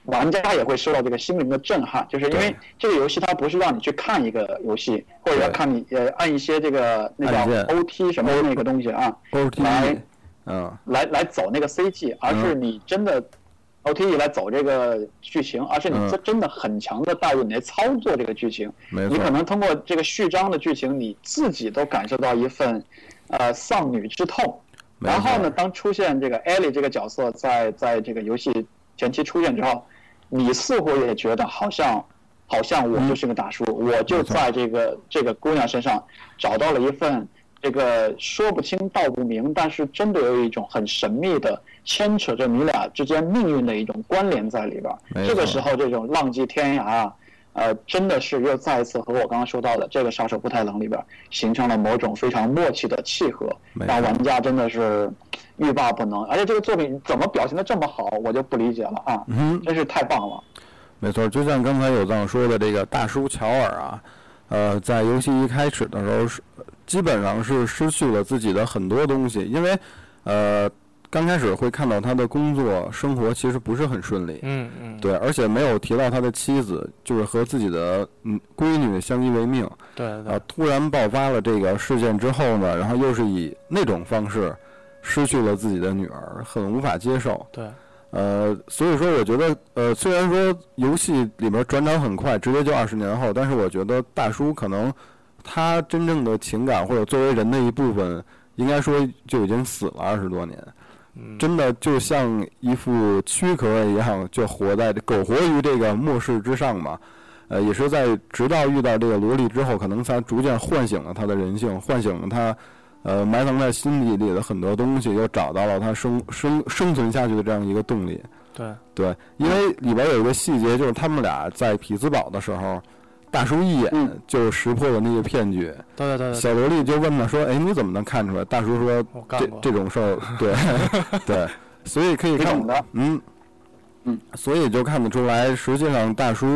玩家也会受到这个心灵的震撼，就是因为这个游戏它不是让你去看一个游戏，或者要看你呃按一些这个那按键叫 OT 什么那个东西啊，OT，来嗯，来来走那个 CG，而是你真的 OTE 来走这个剧情，而是你嗯。真真的很强的带入你来操作这个剧情。你可，能通过这个序章的剧情，你自己都感受到一份呃丧女之痛。然后呢，当出现这个艾莉这个角色在在这个游戏前期出现之后，你似乎也觉得好像好像我就是个大叔，我就在这个这个姑娘身上找到了一份这个说不清道不明，但是真的有一种很神秘的牵扯着你俩之间命运的一种关联在里边儿。这个时候，这种浪迹天涯啊。呃，真的是又再一次和我刚刚说到的这个杀手不太冷里边形成了某种非常默契的契合，让玩家真的是欲罢不能。而且这个作品怎么表现的这么好，我就不理解了啊，嗯，真是太棒了。没错，就像刚才有藏说的，这个大叔乔尔啊，呃，在游戏一开始的时候是基本上是失去了自己的很多东西，因为呃刚开始会看到他的工作生活其实不是很顺利，嗯嗯，对，而且没有提到他的妻子，就是和自己的嗯闺女相依为命。对啊对，，突然爆发了这个事件之后呢，然后又是以那种方式失去了自己的女儿，很无法接受。对，呃，所以说我觉得，呃，虽然说游戏里边转场很快，直接就二十年后，但是我觉得大叔可能他真正的情感或者作为人的一部分，应该说就已经死了二十多年，嗯，真的就像一副躯壳一样，就活在苟活于这个末世之上嘛。呃，也是在直到遇到这个萝莉之后，可能才逐渐唤醒了他的人性，唤醒了他，呃，埋藏在心底里的很多东西，又找到了他生生生存下去的这样一个动力。对，对，因为里边有一个细节，就是他们俩在匹兹堡的时候，大叔一眼嗯。就识破了那个骗局。对对对对，小萝莉就问他说：“哎，你怎么能看出来？”大叔说我：“干过，这这种事儿，对 对，所以可以看嗯。嗯，所以就看得出来，实际上大叔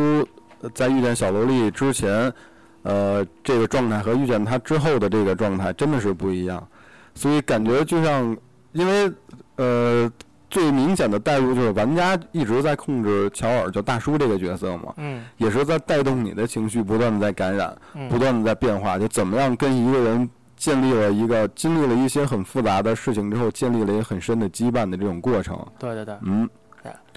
呃在遇见小萝莉之前，呃，这个状态和遇见他之后的这个状态真的是不一样，所以感觉就像，因为呃，最明显的代入就是玩家一直在控制乔尔，就大叔这个角色嘛，嗯也是在带动你的情绪，不断的在感染，嗯，不断的在变化，就怎么样跟一个人建立了一个经历了一些很复杂的事情之后，建立了一个很深的羁绊的这种过程。对对对，嗯，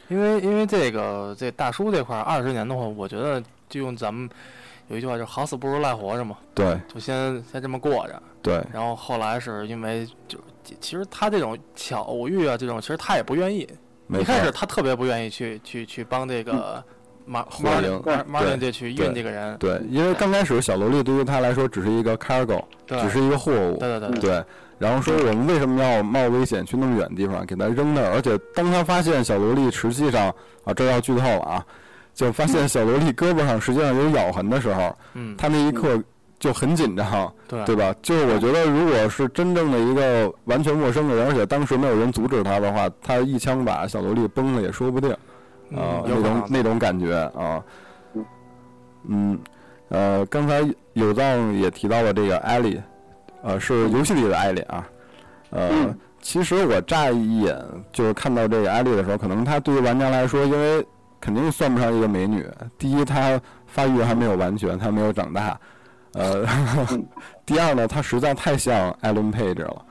因为因为这个这大叔这块二十年的话，我觉得就用咱们有一句话就是好死不如赖活着嘛，对就先先这么过着。对。然后后来是因为就其其实他这种巧遇啊，这种其实他也不愿意。一开始他特别不愿意去去去帮这个马马灵马马林对这去运这个人，对，因为刚开始小萝莉对于他来说只是一个 cargo，只是一个货物，对对对对。对。然后说我们为什么要冒危险去那么远的地方给他扔那儿？而且当他发现小萝莉实际上啊，这要剧透了啊，就发现小萝莉胳膊上实际上有咬痕的时候，嗯，他那一刻就很紧张，对对吧？就是我觉得，如果是真正的一个完全陌生的人，而且当时没有人阻止他的话，他一枪把小萝莉崩了也说不定啊、嗯，那种那种感觉啊。嗯，呃，刚才有藏也提到了这个艾莉，呃，是游戏里的艾莉啊。呃，嗯其实我乍一眼就是看到这个艾莉的时候，可能她对于玩家来说，因为肯定算不上一个美女。第一，她发育还没有完全，她没有长大。呃，第二呢，他实在太像艾伦佩这了。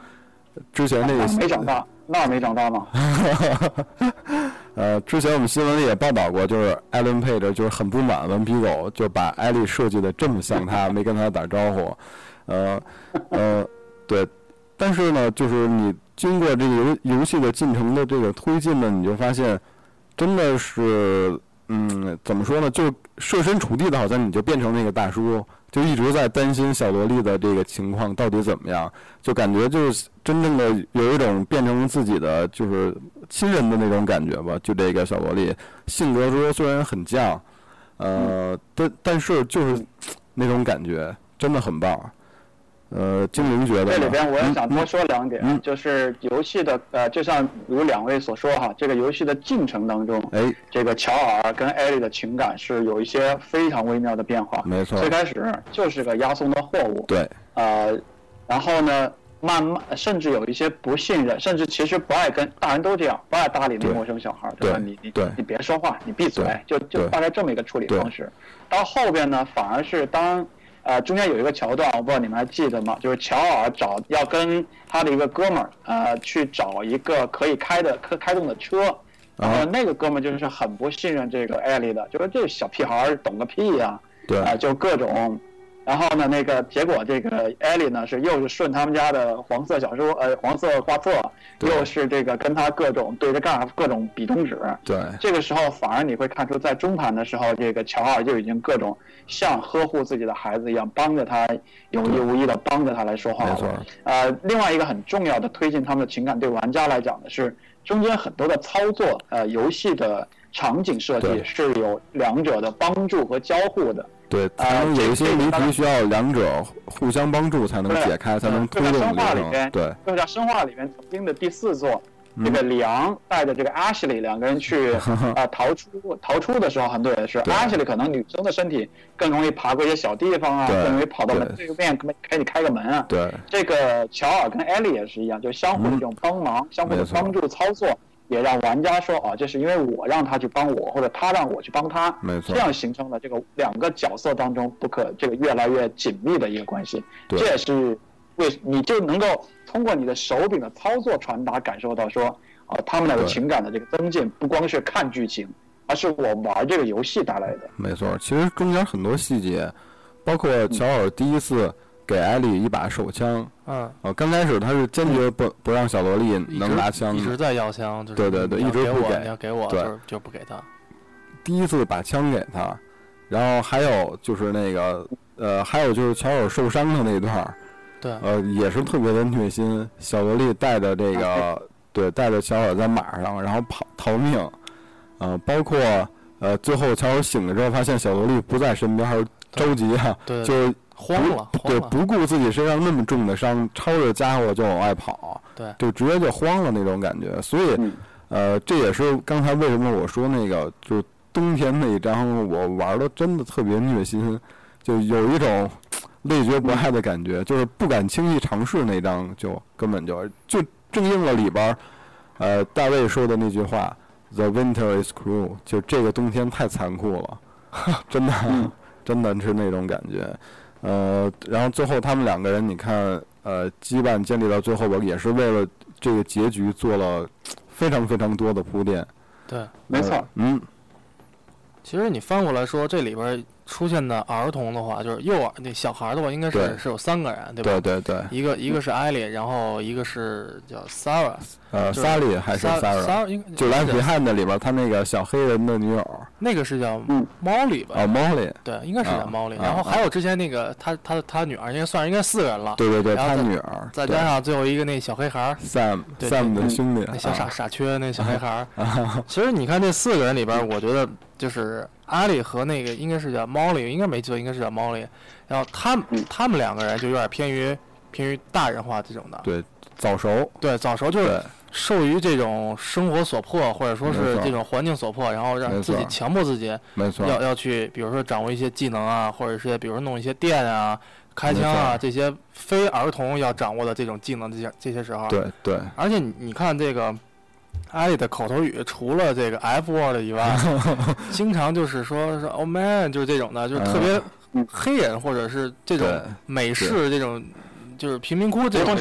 之前那个没长大，那没长大吗？呃，之前我们新闻里也报道过，就是艾伦佩着就是很不满顽皮狗，就把艾丽设计的这么像他，没跟他打招呼，呃呃，对，但是呢，就是你经过这个游游戏的进程的这个推进呢，你就发现，真的是，嗯，怎么说呢，就设身处地的，好像你就变成那个大叔，就一直在担心小萝莉的这个情况到底怎么样，就感觉就是真正的有一种变成自己的就是亲人的那种感觉吧。就这个小萝莉性格说虽然很犟，呃，但但是就是那种感觉真的很棒。呃，精灵觉得这里边我也想多嗯说两点，嗯就是游戏的呃，就像如两位所说哈，这个游戏的进程当中，哎，这个乔尔跟艾莉的情感是有一些非常微妙的变化。没错。最，开始就是个押送的货物，对，呃，然后呢，慢慢甚至有一些不信任，甚至其实不爱跟大人都这样，不爱搭理那对陌生小孩儿，对吧？你你对。你别说话，你闭嘴，就就大概这么一个处理方式。到后边呢，反而是当呃中间有一个桥段，我不知道你们还记得吗？就是乔尔找要跟他的一个哥们儿呃去找一个可以开的可开动的车。然后呃，那个哥们儿就是很不信任这个艾丽的，就说这小屁孩儿懂个屁呀、对啊、就各种。然后呢，那个结果这个艾丽呢是又是顺他们家的黄色小说，呃，黄色画册，又是这个跟他各种对着干，各种比中指。对这个时候反而你会看出，在中盘的时候，这个乔尔就已经各种像呵护自己的孩子一样，帮着他有意无意的帮着他来说话了。没错，呃，另外一个很重要的推进他们的情感，对玩家来讲的是中间很多的操作，呃，游戏的场景设计是有两者的帮助和交互的。对，才能有一些谜题需要两者互相帮助才能解开，才能推动流程。对，就像生化里面曾经的第四座，嗯这个里昂带着这个 Ashley 两个人去 啊逃出逃出的时候，很多人是对 Ashley 可能女生的身体更容易爬过一些小地方啊，更容易跑到门对对面给你开个门啊。对，这个乔尔跟艾莉也是一样，就相互的这种帮忙、相互的帮助操作，也让玩家说啊，这是因为我让他去帮我，或者他让我去帮他，没错这样形成了这个两个角色当中不可这个越来越紧密的一个关系。对这也是为你就能够通过你的手柄的操作传达感受到说，啊，他们俩的情感的这个增进，不光是看剧情，而是我玩这个游戏带来的。没错。其实中间很多细节，包括乔尔第一次给艾丽一把手枪，嗯，呃，刚开始他是坚决不不让小萝莉能拿枪的，一直在要枪，就是对对对一直不给你要给我，对就不给他。第一次把枪给他，然后还有就是那个呃，还有就是乔尔受伤的那段儿，对，呃，也是特别的虐心。小萝莉带着这个，对，带着乔尔在马上，然后跑逃命，呃，包括呃，最后乔尔醒了之后，发现小萝莉不在身边，还是着急啊，对，就是慌了，对。不顾自己身上那么重的伤，抄着家伙就往外跑，对就直接就慌了那种感觉。所以，嗯呃，这也是刚才为什么我说那个，就是冬天那一章我玩的真的特别虐心，就有一种累觉不爱的感觉，就是不敢轻易尝试那张，就根本就就正应了里边儿，呃，大卫说的那句话：“The winter is cruel”，就这个冬天太残酷了，真的，嗯 真的是那种感觉。呃，然后最后他们两个人，你看，呃，羁绊建立到最后吧，也是为了这个结局做了非常非常多的铺垫。对，没错。呃，嗯，其实你翻过来说，这里边出现的儿童的话，就是幼儿那小孩的话，应该是是有三个人，对吧？对对对，一个一个是艾莉，然后一个是叫 Sarah，呃，就是萨利还是 Sarah 就《蓝对皮汉》的里边，他那个小黑人的女友那个是叫嗯。Molly 吧？哦，Molly，对，应该是叫啊 Molly。啊然后还有之前那个他他他女儿，应该算是应该四个人了，对对对，他女儿，再加上最后一个那小黑孩儿，Sam，Sam 的兄弟，那小傻啊。傻缺那小黑孩儿。其实你看这四个人里边，我觉得就是阿里和那个应该是叫 Molly，应该没记错，应该是叫 Molly。然后他们嗯他们两个人就有点偏于偏于大人化这种的。对早熟，对，早熟就是受于这种生活所迫，或者说是这种环境所迫，然后让自己强迫自己没错，要要去，比如说掌握一些技能啊，或者是比如说弄一些电啊、开枪啊这些非儿童要掌握的这种技能，这些这些时候。。对对，而且你你看这个。艾丽的口头语除了这个 F word 以外，经常就是说说 “oh man”，就是这种的，就是特别嗯。黑人或者是这种美式这种，就是贫民窟这种。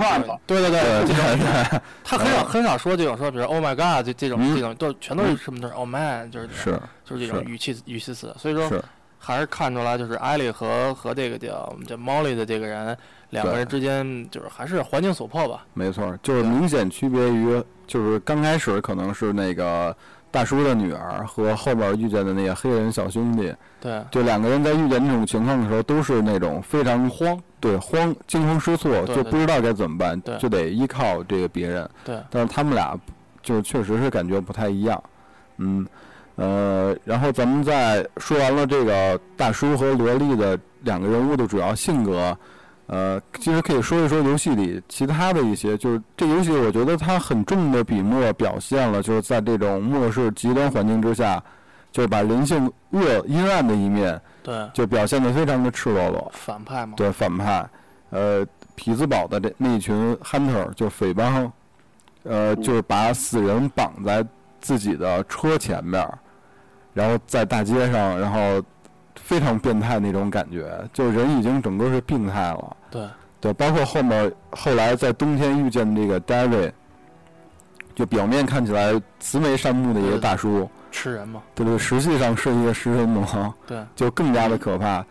对 对对，对这种 他很少很少说这种说，比如 “oh my god” 这这种嗯。这种都全都是什么都是 “oh man”，就是是就是这种语气语气词，所以说，还是看出来，就是艾莉和和这个叫叫 Molly 的这个人，两个人之间就是还是环境所迫吧。没错，就是明显区别于，就是刚开始可能是那个大叔的女儿和后边遇见的那个黑人小兄弟，对。就两个人在遇见这种情况的时候，都是那种非常慌，对慌、惊慌失措，就不知道该怎么办，就得依靠这个别人。对。但是他们俩就确实是感觉不太一样，嗯，呃，然后咱们再说完了这个大叔和萝莉的两个人物的主要性格，呃，其实可以说一说游戏里其他的一些，就是这游戏我觉得它很重的笔墨表现了，就是在这种末世极端环境之下，就是把人性恶阴暗的一面对，就表现得非常的赤裸裸。反派嘛。对反派，呃，匹兹堡的这那群 hunter 就匪帮，呃，就是把死人绑在自己的车前面，然后在大街上，然后非常变态那种感觉，就人已经整个是病态了。对。对，包括后面后来在冬天遇见这个 David，就表面看起来慈眉善目的一个大叔，吃人嘛，对对，实际上是一个食人魔，对，就更加的可怕。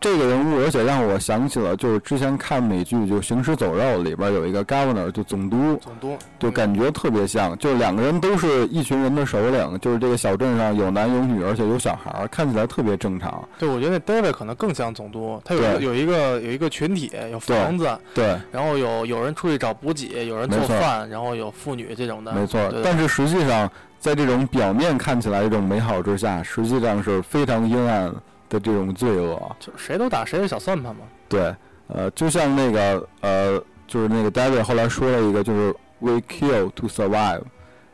这个人物，而且让我想起了，就是之前看美剧就《行尸走肉》里边有一个 governor，就总督，总督，就感觉特别像，就两个人都是一群人的首领，就是这个小镇上有男有女，而且有小孩儿，看起来特别正常。对，我觉得那 David 可能更像总督，他有有一个有一个群体，有房子，对，然后有有人出去找补给，有人做饭，然后有妇女这种的，没错。但是实际上，在这种表面看起来这种美好之下，实际上是非常阴暗的这种罪恶。就是谁都打谁的小算盘嘛。对，呃，就像那个呃，就是那个 David 后来说了一个，就是 We kill to survive，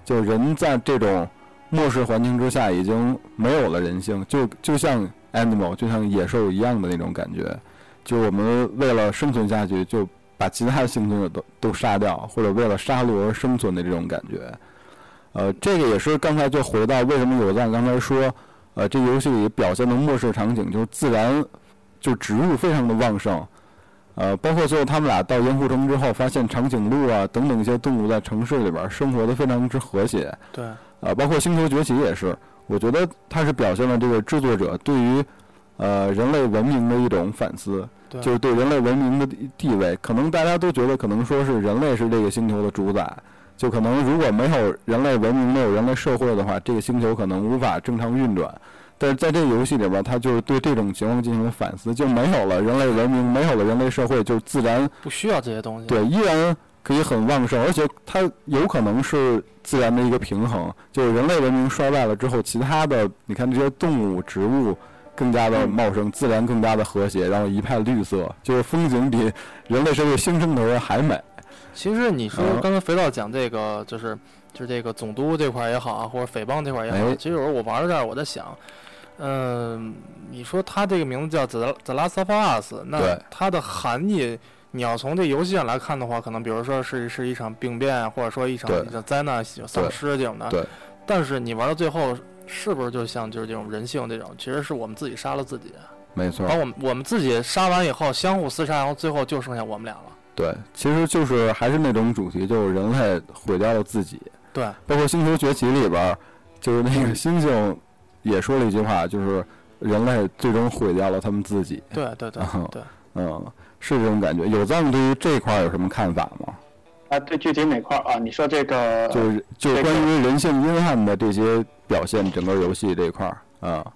就人在这种末世环境之下已经没有了人性，就就像 animal，就像野兽一样的那种感觉。就我们为了生存下去，就把其他的幸存者都都杀掉，或者为了杀戮而生存的这种感觉。呃，这个也是刚才就回到为什么有赞刚才说，呃，这游戏里表现的末世场景就是自然，就植物非常的旺盛，呃，包括最后他们俩到盐湖城之后，发现长颈鹿啊等等一些动物在城市里边儿生活的非常之和谐，对，呃，包括《星球崛起》也是，我觉得它是表现了这个制作者对于呃人类文明的一种反思，就是对人类文明的地地位，可能大家都觉得可能说是人类是这个星球的主宰，就可能如果没有人类文明、没有人类社会的话，这个星球可能无法正常运转。但是在这个游戏里边，它就是对这种情况进行了反思，就没有了人类文明，没有了人类社会，就自然 不需要这些东西。对依然可以很旺盛，而且它有可能是自然的一个平衡，就是人类文明衰败了之后，其他的你看这些动物、植物更加的茂盛，自然更加的和谐，然后一派绿色，就是风景比人类社会新生头还美。其实你说嗯刚才肥皂讲这个，就是就是这个总督这块也好啊，或者匪帮这块也好，哎其实有时候我玩到这儿，我在想，嗯、你说他这个名字叫 The The Last of Us，那对它的含义，你要从这游戏上来看的话，可能比如说是是一场病变，或者说一场灾难、有丧尸这种的。对。但是你玩到最后，是不是就像就是这种人性这种，其实是我们自己杀了自己，没错把，我们我们自己杀完以后相互厮杀，然后最后就剩下我们俩了。对，其实就是还是那种主题，就是人类毁掉了自己。对，包括《星球崛起》里边儿，就是那个猩猩也说了一句话，就是人类最终毁掉了他们自己。对对对嗯对。嗯，是这种感觉。有藏对于这块儿有什么看法吗？啊，对，具体哪块儿啊？你说这个就是就是关于人性阴暗的这些表现，整个游戏这块儿啊，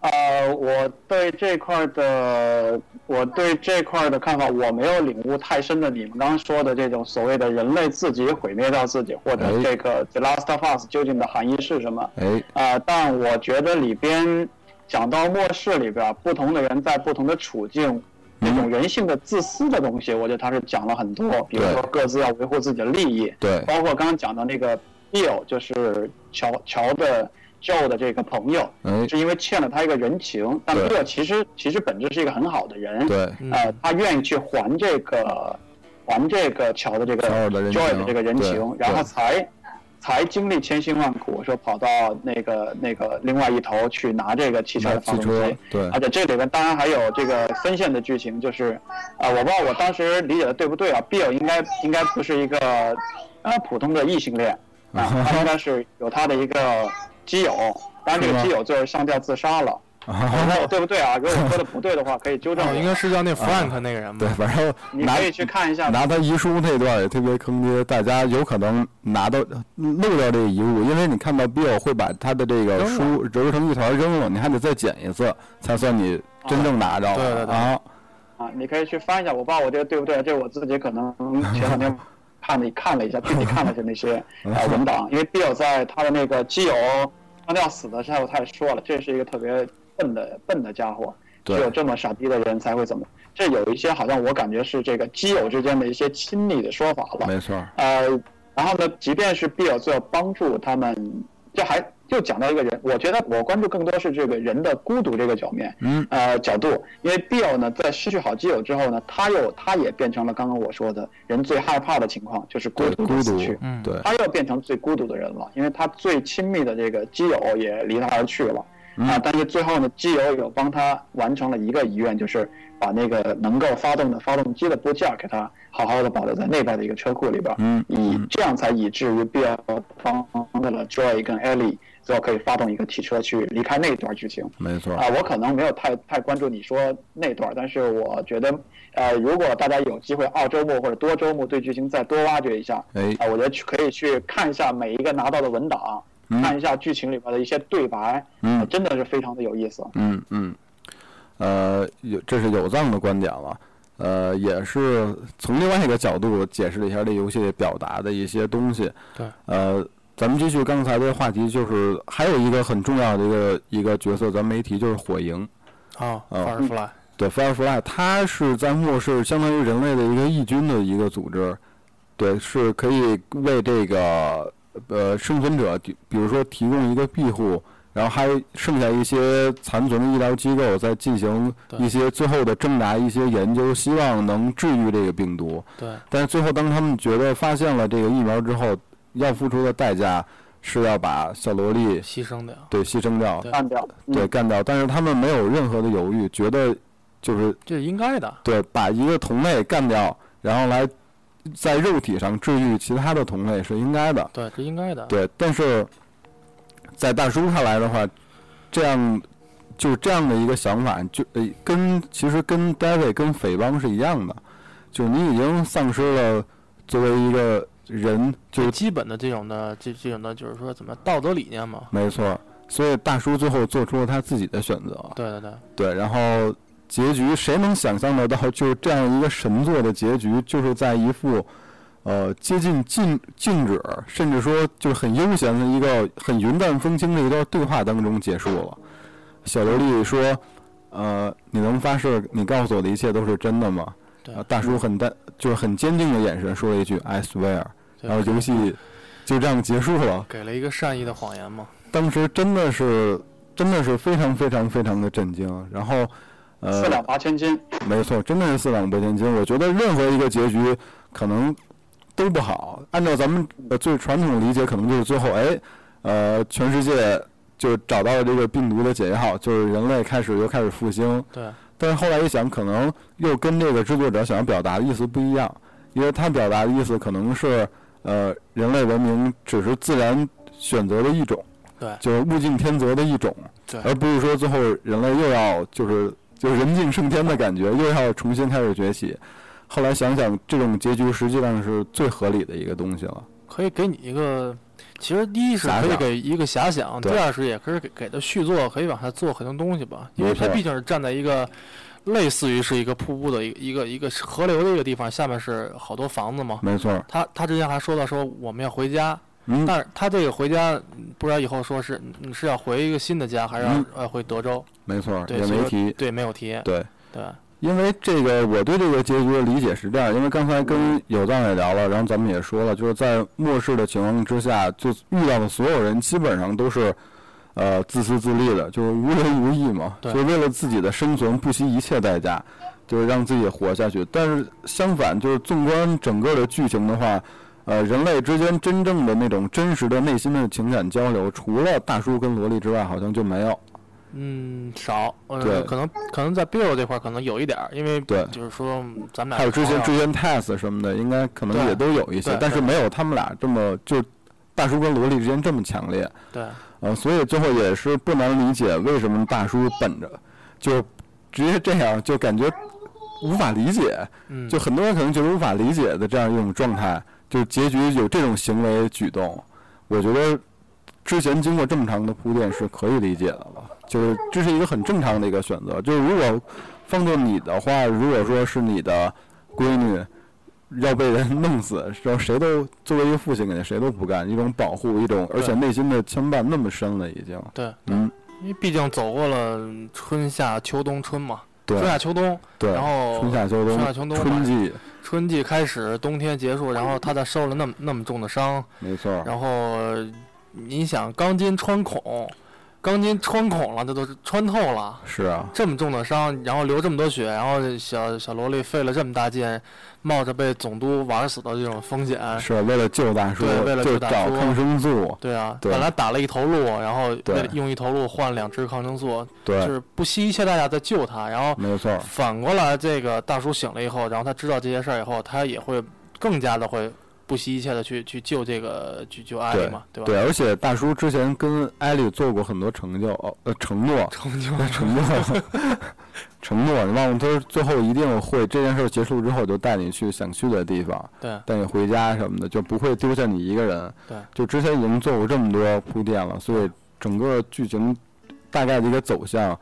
呃，我对这块儿的，我对这块儿的看法，我没有领悟太深的。你们刚刚说的这种所谓的人类自己毁灭掉自己，或者哎这个 The Last of Us 究竟的含义是什么？哎，啊、但我觉得里边讲到末世里边，不同的人在不同的处境，那种人性的自私的东西，我觉得他是讲了很多。比如说各自要维护自己的利益，对，包括刚刚讲的那个 Bill，就是乔乔的 Joe 的这个朋友，哎，是因为欠了他一个人情，但对。Bill 其实其实本质是一个很好的人，对，嗯。呃，他愿意去还这个还这个乔的这个的 Joy 的这个人情，然后才才经历千辛万苦，说跑到那个那个另外一头去拿这个汽车的发动机。，对。而且这里边当然还有这个分线的剧情，就是，啊、我不知道我当时理解的对不对啊？Bill 应该应该不是一个呃普通的异性恋啊，他应该是有他的一个基友，当然这个基友最后上吊自杀了。我不知道我对不对啊？如果我说的不对的话，可以纠正。应该是叫那 Frank 那个人吧？对，反正拿你可以去看一下。拿他遗书那段也特别坑爹，大家有可能拿到漏掉这个遗物，因为你看到 Bill 会把他的这个扔书揉成一团扔了，你还得再捡一次，才算你真正拿着。对对对啊，啊，你可以去翻一下，我不知道我这个对不对，这是我自己可能前两天看了看了一下，具体 看了一下那些呃文档，因为 Bill 在他的那个基友刚要死的时候，他也说了，这是一个特别笨的笨的家伙，只有这么傻逼的人才会怎么，这有一些好像我感觉是这个基友之间的一些亲密的说法了。没错，呃，然后呢，即便是 Bill 最后帮助他们，这还就讲到一个人，我觉得我关注更多是这个人的孤独这个角面，嗯，呃角度，因为 Bill 呢在失去好基友之后呢，他又他也变成了刚刚我说的人最害怕的情况，就是孤，独孤独的死去，，嗯对，他又变成最孤独的人了，因为他最亲密的这个基友也离他而去了。啊，但是最后呢，基友有帮他完成了一个遗愿，就是把那个能够发动的发动机的部件给他好好的保留在那边的一个车库里边，嗯以这样才以至于 Bill 帮了 Joy 跟 Ellie 最后可以发动一个汽车去离开那段剧情。没错啊，我可能没有太太关注你说那段儿，但是我觉得，呃，如果大家有机会澳洲目或者多周目对剧情再多挖掘一下，哎啊，我觉得去可以去看一下每一个拿到的文档，嗯看一下剧情里边的一些对白，嗯啊真的是非常的有意思。嗯嗯，呃，有这是有藏的观点了，呃，也是从另外一个角度解释了一下这游戏表达的一些东西。对，呃，咱们继续刚才的话题，就是还有一个很重要的一个一个角色，咱没提，就是火萤。啊哦，Firefly，对，Firefly，它是在末世相当于人类的一个义军的一个组织，对，是可以为这个呃生存者，比比如说提供一个庇护，然后还剩下一些残存的医疗机构在进行一些最后的挣扎、一些研究，希望能治愈这个病毒。对，但是最后，当他们觉得发现了这个疫苗之后，要付出的代价是要把小萝莉牺牲掉，对牺牲掉，对。干掉，嗯。对干掉，但是他们没有任何的犹豫，觉得就是这是应该的，对，把一个同类干掉，然后来在肉体上治愈其他的同类是应该的。对，是应该的，对，但是在大叔看来的话，这样就这样的一个想法，就呃跟其实跟 David 跟匪帮是一样的，就是你已经丧失了作为一个人，就最基本的这种的这这种的，就是说怎么道德理念嘛，没错。所以大叔最后做出了他自己的选择。对对对，对，然后结局谁能想象得到，就是这样一个神作的结局，就是在一副呃接近静静止，甚至说就是很悠闲的一个很云淡风轻的一段对话当中结束了。小萝莉说：“呃，你能发誓你告诉我的一切都是真的吗？”对啊，大叔很淡，就是很坚定的眼神说了一句 “I swear”，对然后游戏就这样结束了。给了一个善意的谎言嘛，当时真的是真的是非常非常非常的震惊，然后呃，四两拨千斤，没错，真的是四两拨千斤。我觉得任何一个结局可能都不好。按照咱们呃最传统的理解，可能就是最后，哎，呃，全世界就找到了这个病毒的解药，就是人类开始又开始复兴。对，但是后来一想，可能又跟这个制作者想要表达的意思不一样，因为他表达的意思可能是，呃，人类文明只是自然选择的一种，对就是物竞天择的一种，对而不是说最后人类又要就是就是人定胜天的感觉，又要重新开始崛起。后来想想，这种结局实际上是最合理的一个东西了。可以给你一个，其实第一是可以给一个遐想，第二是也可以给给他续作，可以往下做很多东西吧，因为没错它毕竟是站在一个类似于是一个瀑布的一个一个一个河流的一个地方，下面是好多房子嘛。没错，他他之前还说到说我们要回家，嗯，但是他这个回家嗯不知道以后说是你是要回一个新的家，还是要嗯呃回德州？没错，也没提。对，没有提。对，对因为这个，我对这个结局的理解是这样，因为刚才跟有藏也聊了，然后咱们也说了，就是在末世的情况之下，就遇到的所有人基本上都是，呃，自私自利的，就是无人无义嘛，就是为了自己的生存不惜一切代价，就是让自己活下去。但是相反，就是纵观整个的剧情的话，呃，人类之间真正的那种真实的内心的情感交流，除了大叔跟萝莉之外，好像就没有。嗯，少，对呃，可能可能在 Bill 这块儿可能有一点儿，因为对就是说嗯咱们俩还有之前之前 Tess 什么的，应该可能也都有一些，但是没有他们俩这么就大叔跟萝莉之间这么强烈。对呃，所以最后也是不难理解为什么大叔本着就直接这样，就感觉无法理解，嗯，就很多人可能觉得无法理解的这样一种状态，就结局有这种行为举动，我觉得之前经过这么长的铺垫是可以理解的了，就是这是一个很正常的一个选择。就是如果放做你的话，如果说是你的闺女要被人弄死，然后谁都作为一个父亲，肯定谁都不干，一种保护，一种而且内心的牵绊那么深了，已经，对，嗯，因为毕竟走过了春夏秋冬春嘛，对春夏秋冬，对，然后春夏秋冬春夏秋冬嘛春季，春季开始，冬天结束，然后他再受了那么那么重的伤，没错，然后你想钢筋穿孔，钢筋穿孔了，这都是穿透了。是啊，这么重的伤，然后流这么多血，然后小小萝莉费了这么大劲，冒着被总督玩死的这种风险，是为了救大叔，对为了救大叔。找抗生素，对啊，对。本来打了一头鹿，然后用一头鹿换两支抗生素，就，是不惜一切代价在救他。然后没错，反过来，这个大叔醒了以后，然后他知道这些事儿以后，他也会更加的会不惜一切的去去救这个去救艾莉嘛，对吧？对，而且大叔之前跟艾莉做过很多成就，哦呃，承诺，成就承诺，承诺，你忘了他最后一定会这件事结束之后就带你去想去的地方，对带你回家什么的，就不会丢下你一个人。对，就之前已经做过这么多铺垫了，所以整个剧情大概的一个走向，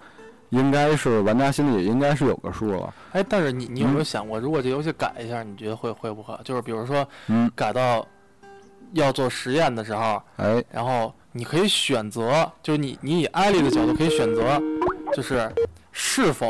应该是玩家心里也应该是有个数了。哎，但是你你有没有嗯。想过，如果这游戏改一下，你觉得会会不会？就是比如说嗯，改到要做实验的时候，哎，然后你可以选择，就是你你以艾莉的角度可以选择，就是是否、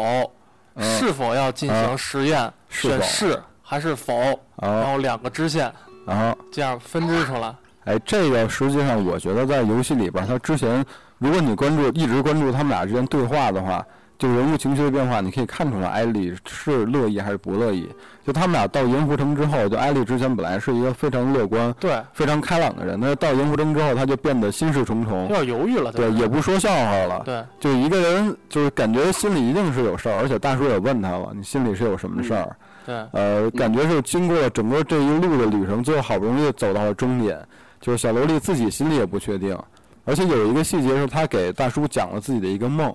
嗯。是否要进行啊实验，是是还是否，然啊后两个支线啊，这样分支出来。哎，这个实际上我觉得在游戏里边，它之前如果你关注一直关注他们俩之间对话的话，就人物情绪的变化，你可以看出来艾莉是乐意还是不乐意。就他们俩到盐湖城之后，就艾莉之前本来是一个非常乐观、对，非常开朗的人，那到盐湖城之后，他就变得心事重有重，点犹豫了，对，吧也不说笑话了，对。就一个人就是感觉心里一定是有事儿，而且大叔也问他了，你心里是有什么事儿？对。呃，感觉是经过了整个这一路的旅程，最后好不容易走到了终点，就是小萝莉自己心里也不确定，而且有一个细节是他给大叔讲了自己的一个梦，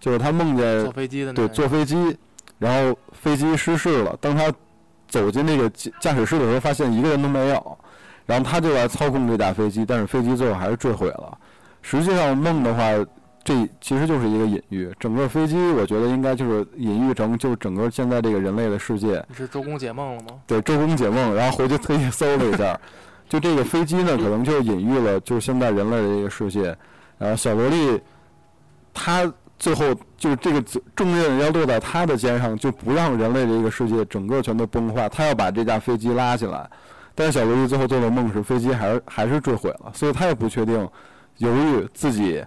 就是他梦见坐飞机的那对坐飞机，然后飞机失事了，当他走进那个驾驾驶室的时候，发现一个人都没有，然后他就来操控这架飞机，但是飞机最后还是坠毁了。实际上梦的话，这其实就是一个隐喻，整个飞机我觉得应该就是隐喻成就整个现在这个人类的世界。你是周公解梦了吗？对周公解梦，然后回去特意搜了一下，就这个飞机呢，可能就隐喻了就是现在人类的一个世界。然后小萝莉，她最后就是这个责重任要落在她的肩上，就不让人类的一个世界整个全都崩坏，她要把这架飞机拉起来。但是小萝莉最后做的梦是飞机还是还是坠毁了，所以她也不确定，犹豫自己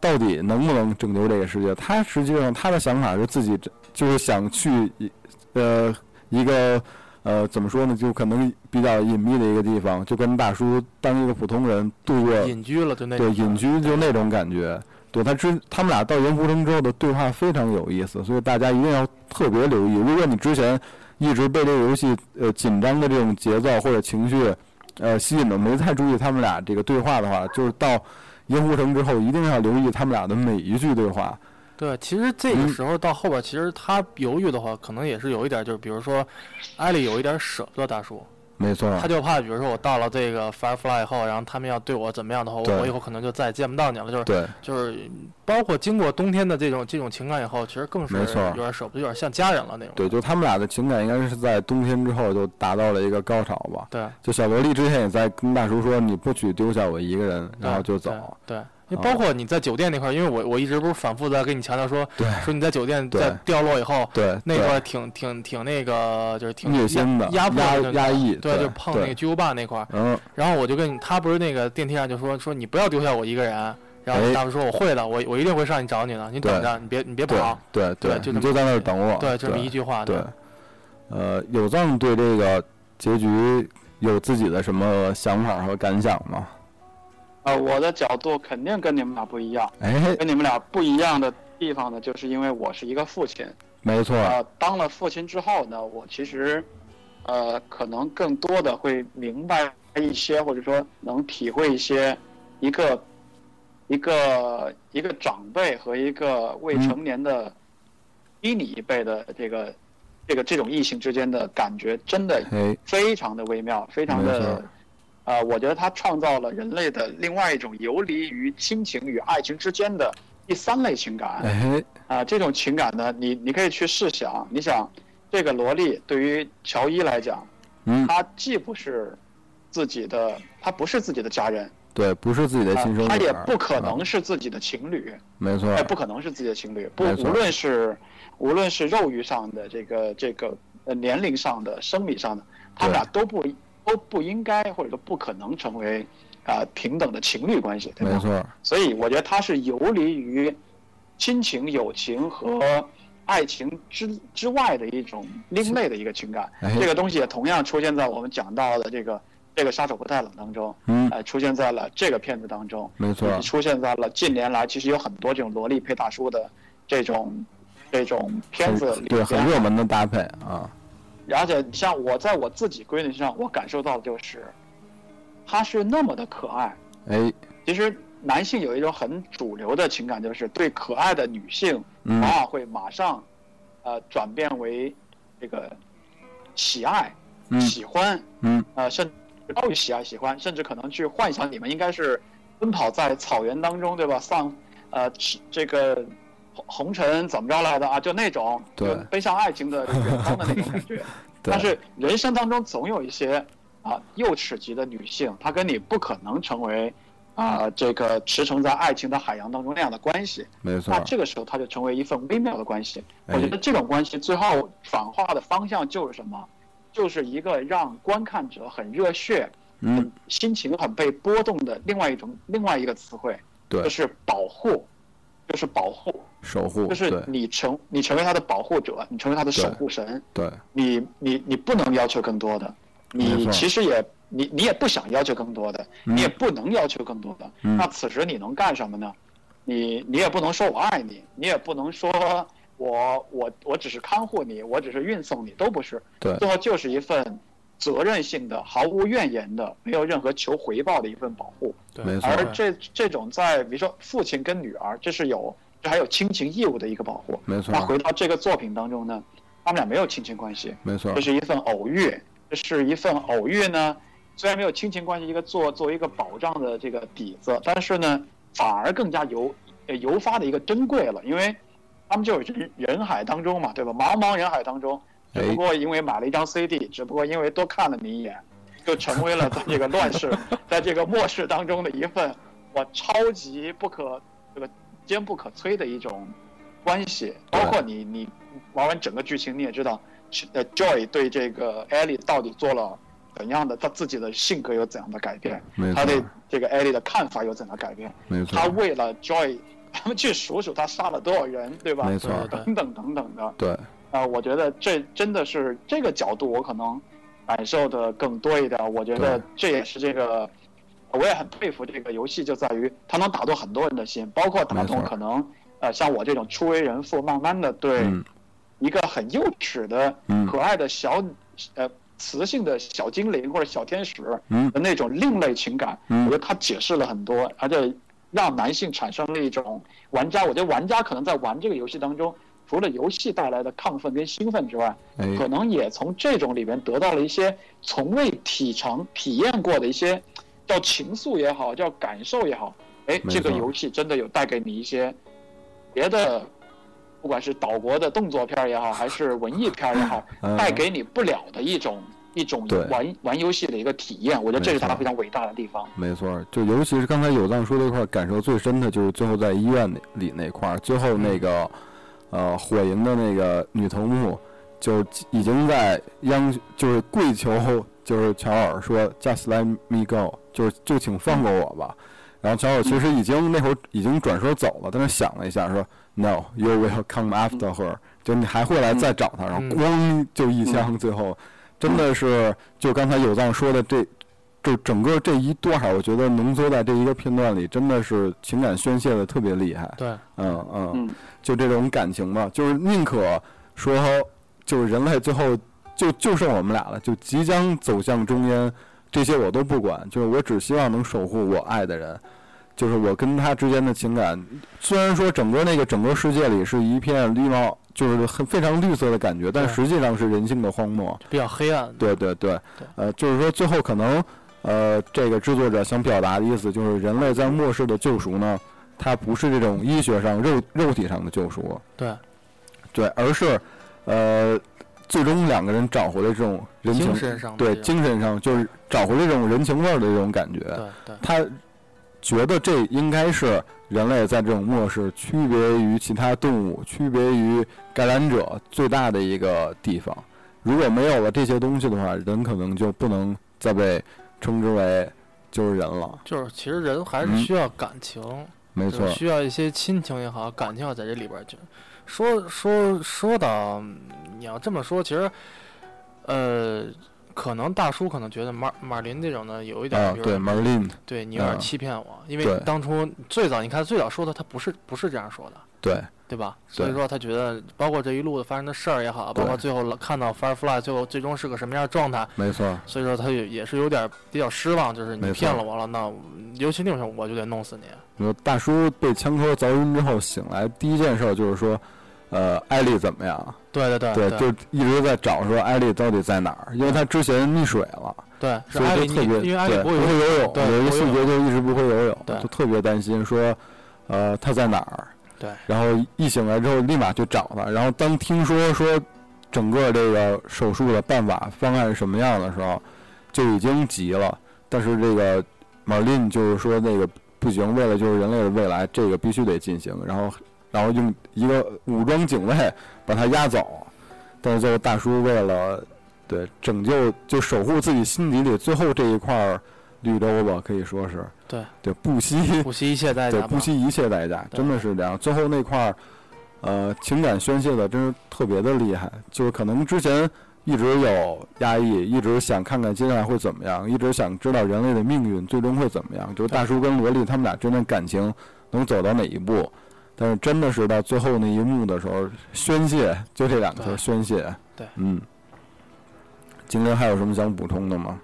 到底能不能拯救这个世界。她实际上她的想法是自己就是想去一呃一个呃怎么说呢，就可能比较隐秘的一个地方，就跟大叔当一个普通人度过隐居了就那对隐居就那种感觉。对他之他们俩到盐湖城之后的对话非常有意思，所以大家一定要特别留意。如果你之前一直被这个游戏呃紧张的这种节奏或者情绪呃吸引的，没太注意他们俩这个对话的话，就是到盐湖城之后一定要留意他们俩的每一句对话。对，其实这个嗯时候到后边，其实他犹豫的话，可能也是有一点，就是比如说，艾莉有一点舍不得大叔，没错，他就怕，比如说我到了这个 Firefly 以后，然后他们要对我怎么样的话，我我以后可能就再也见不到你了。就是对就是，包括经过冬天的这种这种情感以后，其实更是没错有点舍不得，有点像家人了那种。对，就他们俩的情感应该是在冬天之后就达到了一个高潮吧。对，就小萝莉之前也在跟大叔说：“你不许丢下我一个人，然后就走。对。对因为包括你在酒店那块儿，因为我我一直不是反复在跟你强调说，说你在酒店在掉落以后，对，那块儿挺挺挺那个，就是挺虐心的压压迫压压抑对，就碰那个巨无霸那块儿。嗯，然后我就跟你，他不是那个电梯上就说说你不要丢下我一个人，然后哎大叔说我会的，我我一定会上去找你的，你等着，你别你别跑。对对就你就在那儿等我。对，就这么一句话。对，呃，有藏对这个结局有自己的什么想法和感想吗？呃，我的角度肯定跟你们俩不一样，哎，跟你们俩不一样的地方呢，就是因为我是一个父亲，没错，呃，当了父亲之后呢，我其实，呃，可能更多的会明白一些，或者说能体会一些，一个，一个一个长辈和一个未成年的低你一辈的这个，这个这种异性之间的感觉，真的哎，非常的微妙，非常的错，呃，我觉得它创造了人类的另外一种游离于亲情与爱情之间的第三类情感。哎，啊、这种情感呢，你你可以去试想，你想，这个萝莉对于乔伊来讲，嗯，她既不是自己的，她不是自己的家人，对，不是自己的啊亲生女儿，她也不可啊能是自己的情侣，没错也，，不可能是自己的情侣，不，无论是无论是肉欲上的这个这个呃年龄上的、生理上的，他们俩都不都不应该或者说不可能成为啊、平等的情侣关系，对吧？没错，所以我觉得它是游离于亲情、友情和爱情之之外的一种另类的一个情感。哎。这个东西也同样出现在我们讲到的这个这个杀手不太冷当中，嗯，呃，出现在了这个片子当中，没错，出现在了近年来其实有很多这种萝莉配大叔的这种这种片子里对，很热门的搭配啊，而且像我在我自己闺女身上，我感受到的就是，她是那么的可爱。哎，其实男性有一种很主流的情感，就是对可爱的女性，嗯往往会马上，呃，转变为这个喜爱、嗯喜欢，嗯，呃，甚至高于喜爱、喜欢，甚至可能去幻想你们应该是奔跑在草原当中，对吧？丧，呃，这个红红尘怎么着来的啊？就那种，对就悲伤爱情的远方的那种感觉。但是人生当中总有一些啊幼齿级的女性，她跟你不可能成为啊这个驰骋在爱情的海洋当中那样的关系。没错那，这个时候，她就成为一份微妙的关系。哎我觉得这种关系最后转化的方向就是什么？就是一个让观看者很热血、嗯很，心情很被波动的另外一种另外一个词汇，对就，是保护，就是保护，守护，就是你成你成为他的保护者，你成为他的守护神。对，你你你不能要求更多的，你其实也你你也不想要求更多的，嗯你也不能要求更多的。嗯那此时你能干什么呢？你你也不能说我爱你，你也不能说我我我只是看护你，我只是运送你，都不是。对，最后就是一份责任性的、毫无怨言的、没有任何求回报的一份保护。对没错而这这种在比如说父亲跟女儿，这是有这还有亲情义务的一个保护。没错那，回到这个作品当中呢，他们俩没有亲情关系，没错这，是一份偶遇，这是一份偶遇呢，虽然没有亲情关系，一个做作为一个保障的这个底子，但是呢，反而更加尤呃油发的一个珍贵了，因为他们就是人人海当中嘛，对吧？茫茫人海当中，只不过因为买了一张 CD，只不过因为多看了你一眼，就成为了在这个乱世，在这个末世当中的一份我超级不可这个坚不可摧的一种关系，包括你你玩完整个剧情，你也知道，呃，Joy 对这个 Ellie 到底做了怎样的，他自己的性格有怎样的改变，没他对，这个 Ellie 的看法有怎样的改变，没错。他，为了 Joy，他们去数数他杀了多少人，对吧？没错，等等等等的，对，啊、我觉得这真的是这个角度，我可能感受的更多一点。我觉得这也是这个，我也很佩服这个游戏，就在于它能打动很多人的心，包括打动可能呃像我这种初为人父，慢慢的对嗯。一个很幼稚的、嗯。可爱的小呃雌性的小精灵或者小天使嗯。的那种另类情感，嗯。我觉得它解释了很多，而且让男性产生了一种玩家，我觉得玩家可能在玩这个游戏当中，除了游戏带来的亢奋跟兴奋之外，哎，可能也从这种里边得到了一些从未体尝体验过的一些叫情愫也好，叫感受也好。哎，这个游戏真的有带给你一些别的，不管是岛国的动作片儿也好，还是文艺片儿也好，嗯带给你不了的一种一种对玩玩游戏的一个体验。我觉得这是它非常伟大的地方。没错，就尤其是刚才有藏说那块儿，感受最深的就是最后在医院里里那块儿，最后那个呃火银的那个女头目，就已经在央就是跪求，就是乔尔说 “Just let me go”，就是就请放过我吧。然后乔尔其实已经那会儿已经转身走了，但是想了一下说 “No，you will come after her”，就你还会来再找她，然后嗯咣就一枪，最后真的是就刚才有藏说的这。就整个这一段儿，我觉得浓缩在这一个片段里，真的是情感宣泄的特别厉害。对，嗯嗯，嗯就这种感情吧，就是宁可说，就是人类最后就就剩我们俩了，就即将走向终焉，这些我都不管，就是我只希望能守护我爱的人，就是我跟他之间的情感。虽然说整个那个整个世界里是一片绿帽，就是很非常绿色的感觉，但实际上是人性的荒漠。比较黑暗。对对对对，呃，就是说最后可能，呃，这个制作者想表达的意思就是，人类在末世的救赎呢，它不是这种医学上肉肉体上的救赎，对，对，而是，呃，最终两个人找回了这种人情精，神上对精神上就是找回了这种人情味儿的这种感觉。对对他觉得这应该是人类在这种末世区别于其他动物、区别于感染者最大的一个地方。如果没有了这些东西的话，人可能就不能再被称之为就是人了。就是其实人还是嗯。需要感情，没错就是，需要一些亲情也好，感情也好，在这里边儿就说说说到嗯你要这么说，其实呃，可能大叔可能觉得马马林这种呢有一点儿，比，如啊对你有点嗯欺骗我，因为当初最早你看最早说的他不是不是这样说的，对，对吧？所以说他觉得包括这一路发生的事儿也好，包括最后看到 Firefly 最后最终是个什么样的状态，没错，所以说他也也是有点儿比较失望，就是你骗了我了，那尤其那种时候我就得弄死你。你说大叔被枪托凿晕之后醒来，第一件事就是说，呃，艾丽怎么样？对对对对，就一直在找说艾丽到底在哪儿，因为他之前溺水了，对，是所以就特别因为艾丽不会游泳，对有一个细节就一直不会游泳，就特别担心说，呃，他在哪儿？对，然后一醒来之后立马就找他，然后当听说说整个这个手术的办法方案是什么样的时候，就已经急了。但是这个马林就是说那个不行，为了就是人类的未来，这个必须得进行。然后然后用一个武装警卫把他押走，但是最后大叔为了对拯救就守护自己心底里最后这一块儿绿洲吧，可以说是对对不惜 不惜一切代价，对不惜一切代价，真的是这样。最后那块儿，呃，情感宣泄的真是特别的厉害，就是可能之前一直有压抑，一直想看看接下来会怎么样，一直想知道人类的命运最终会怎么样，就是大叔跟萝莉他们俩之间的感情能走到哪一步。但是真的是到最后那一幕的时候，宣泄就这两个字儿宣泄。对嗯。今天还有什么想补充的吗？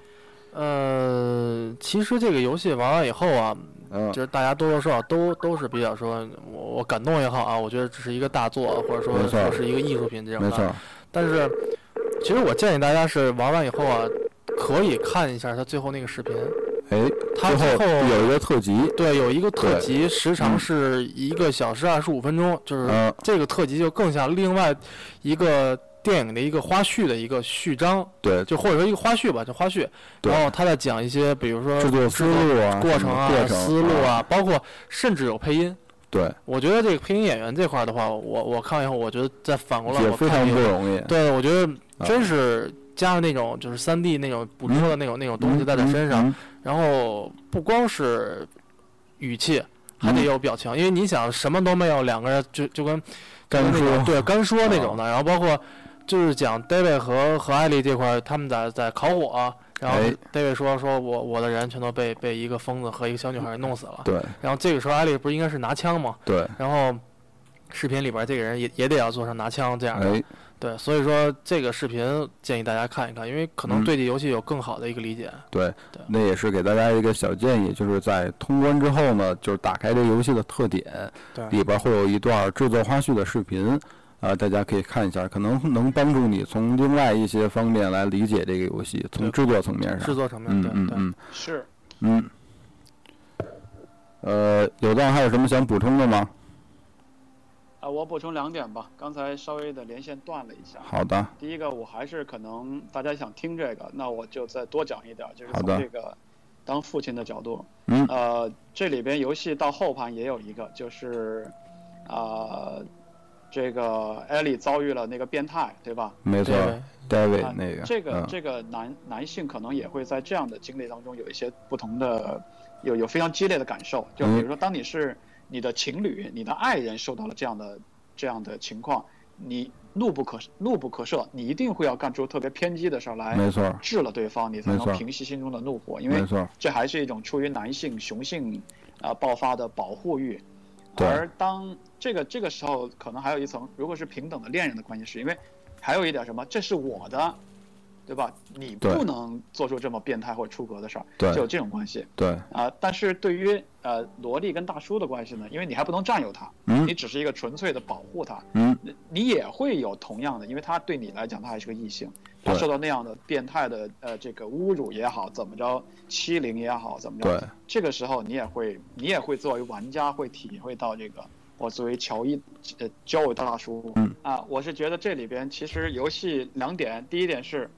呃，其实这个游戏玩完以后啊，嗯就是大家多多少少都都是比较说，我我感动也好啊，我觉得这是一个大作，或者说是一个艺术品这样的。没错，但是，其实我建议大家是玩完以后啊，可以看一下他最后那个视频，哎，他最后有一个特辑，对，有一个特辑，时长嗯是一个小时二十五分钟，就是嗯，这个特辑就更像另外一个电影的一个花絮的一个序章，对，就或者说一个花絮吧，就花絮。对。然后他在讲一些，比如说制作思路啊，过程啊思路啊，，包括甚至有配音。对，我觉得这个配音演员这块的话，我我看完以后，我觉得再反过来也非常不容易。对我觉得啊。真是加上那种就是三 D 那种捕捉的那种那种东西在他身上，嗯，然后不光是语气，还得嗯有表情，因为你想什么都没有，两个人就就跟干那种说。对干说那种的，然后包括就是讲 David 和和艾丽这块，他们在在烤火，然后哎 David 说说我我的人全都被被一个疯子和一个小女孩弄死了，对然后这个时候艾丽不是应该是拿枪吗？对，然后视频里边这个人也也得要做上拿枪这样的，哎，对，所以说这个视频建议大家看一看，因为可能嗯对这游戏有更好的一个理解。对对，那也是给大家一个小建议，就是在通关之后呢，就是打开这个游戏的特点，对里边会有一段制作花絮的视频，啊，大家可以看一下，可能能帮助你从另外一些方面来理解这个游戏，从制作层面上制。作层面，对对。嗯嗯嗯是嗯。呃，有藏还有什么想补充的吗？啊，我补充两点吧。刚才稍微的连线断了一下。好的，第一个，我还是可能大家想听这个，那我就再多讲一点，就是从这个当父亲的角度。嗯呃，这里边游戏到后盘也有一个，就是啊、这个艾莉遭遇了那个变态，对吧？没错对，David 啊那个，这个嗯这个男男性可能也会在这样的经历当中有一些不同的，有有非常激烈的感受。就比如说，当你是你的情侣、你的爱人受到了这样的这样的情况，你怒不可怒不可赦，你一定会要干出特别偏激的事儿来没错，治了对方，你才能平息心中的怒火。因为，这还是一种出于男性雄性啊、爆发的保护欲。而当这个这个时候，可能还有一层，如果是平等的恋人的关系，是因为还有一点什么，这是我的，对吧？你不能做出这么变态或者出格的事儿，对。就有这种关系对，啊、但是对于呃萝莉跟大叔的关系呢，因为你还不能占有他，嗯。你只是一个纯粹的保护他，嗯，你你也会有同样的，因为他对你来讲，他还是个异性，他受到那样的变态的呃这个侮辱也好，怎么着欺凌也好，怎么着，对，这个时候你也会你也会作为玩家会体会到这个，我作为乔伊呃交友大叔，嗯。啊，我是觉得这里边其实游戏两点，第一点是，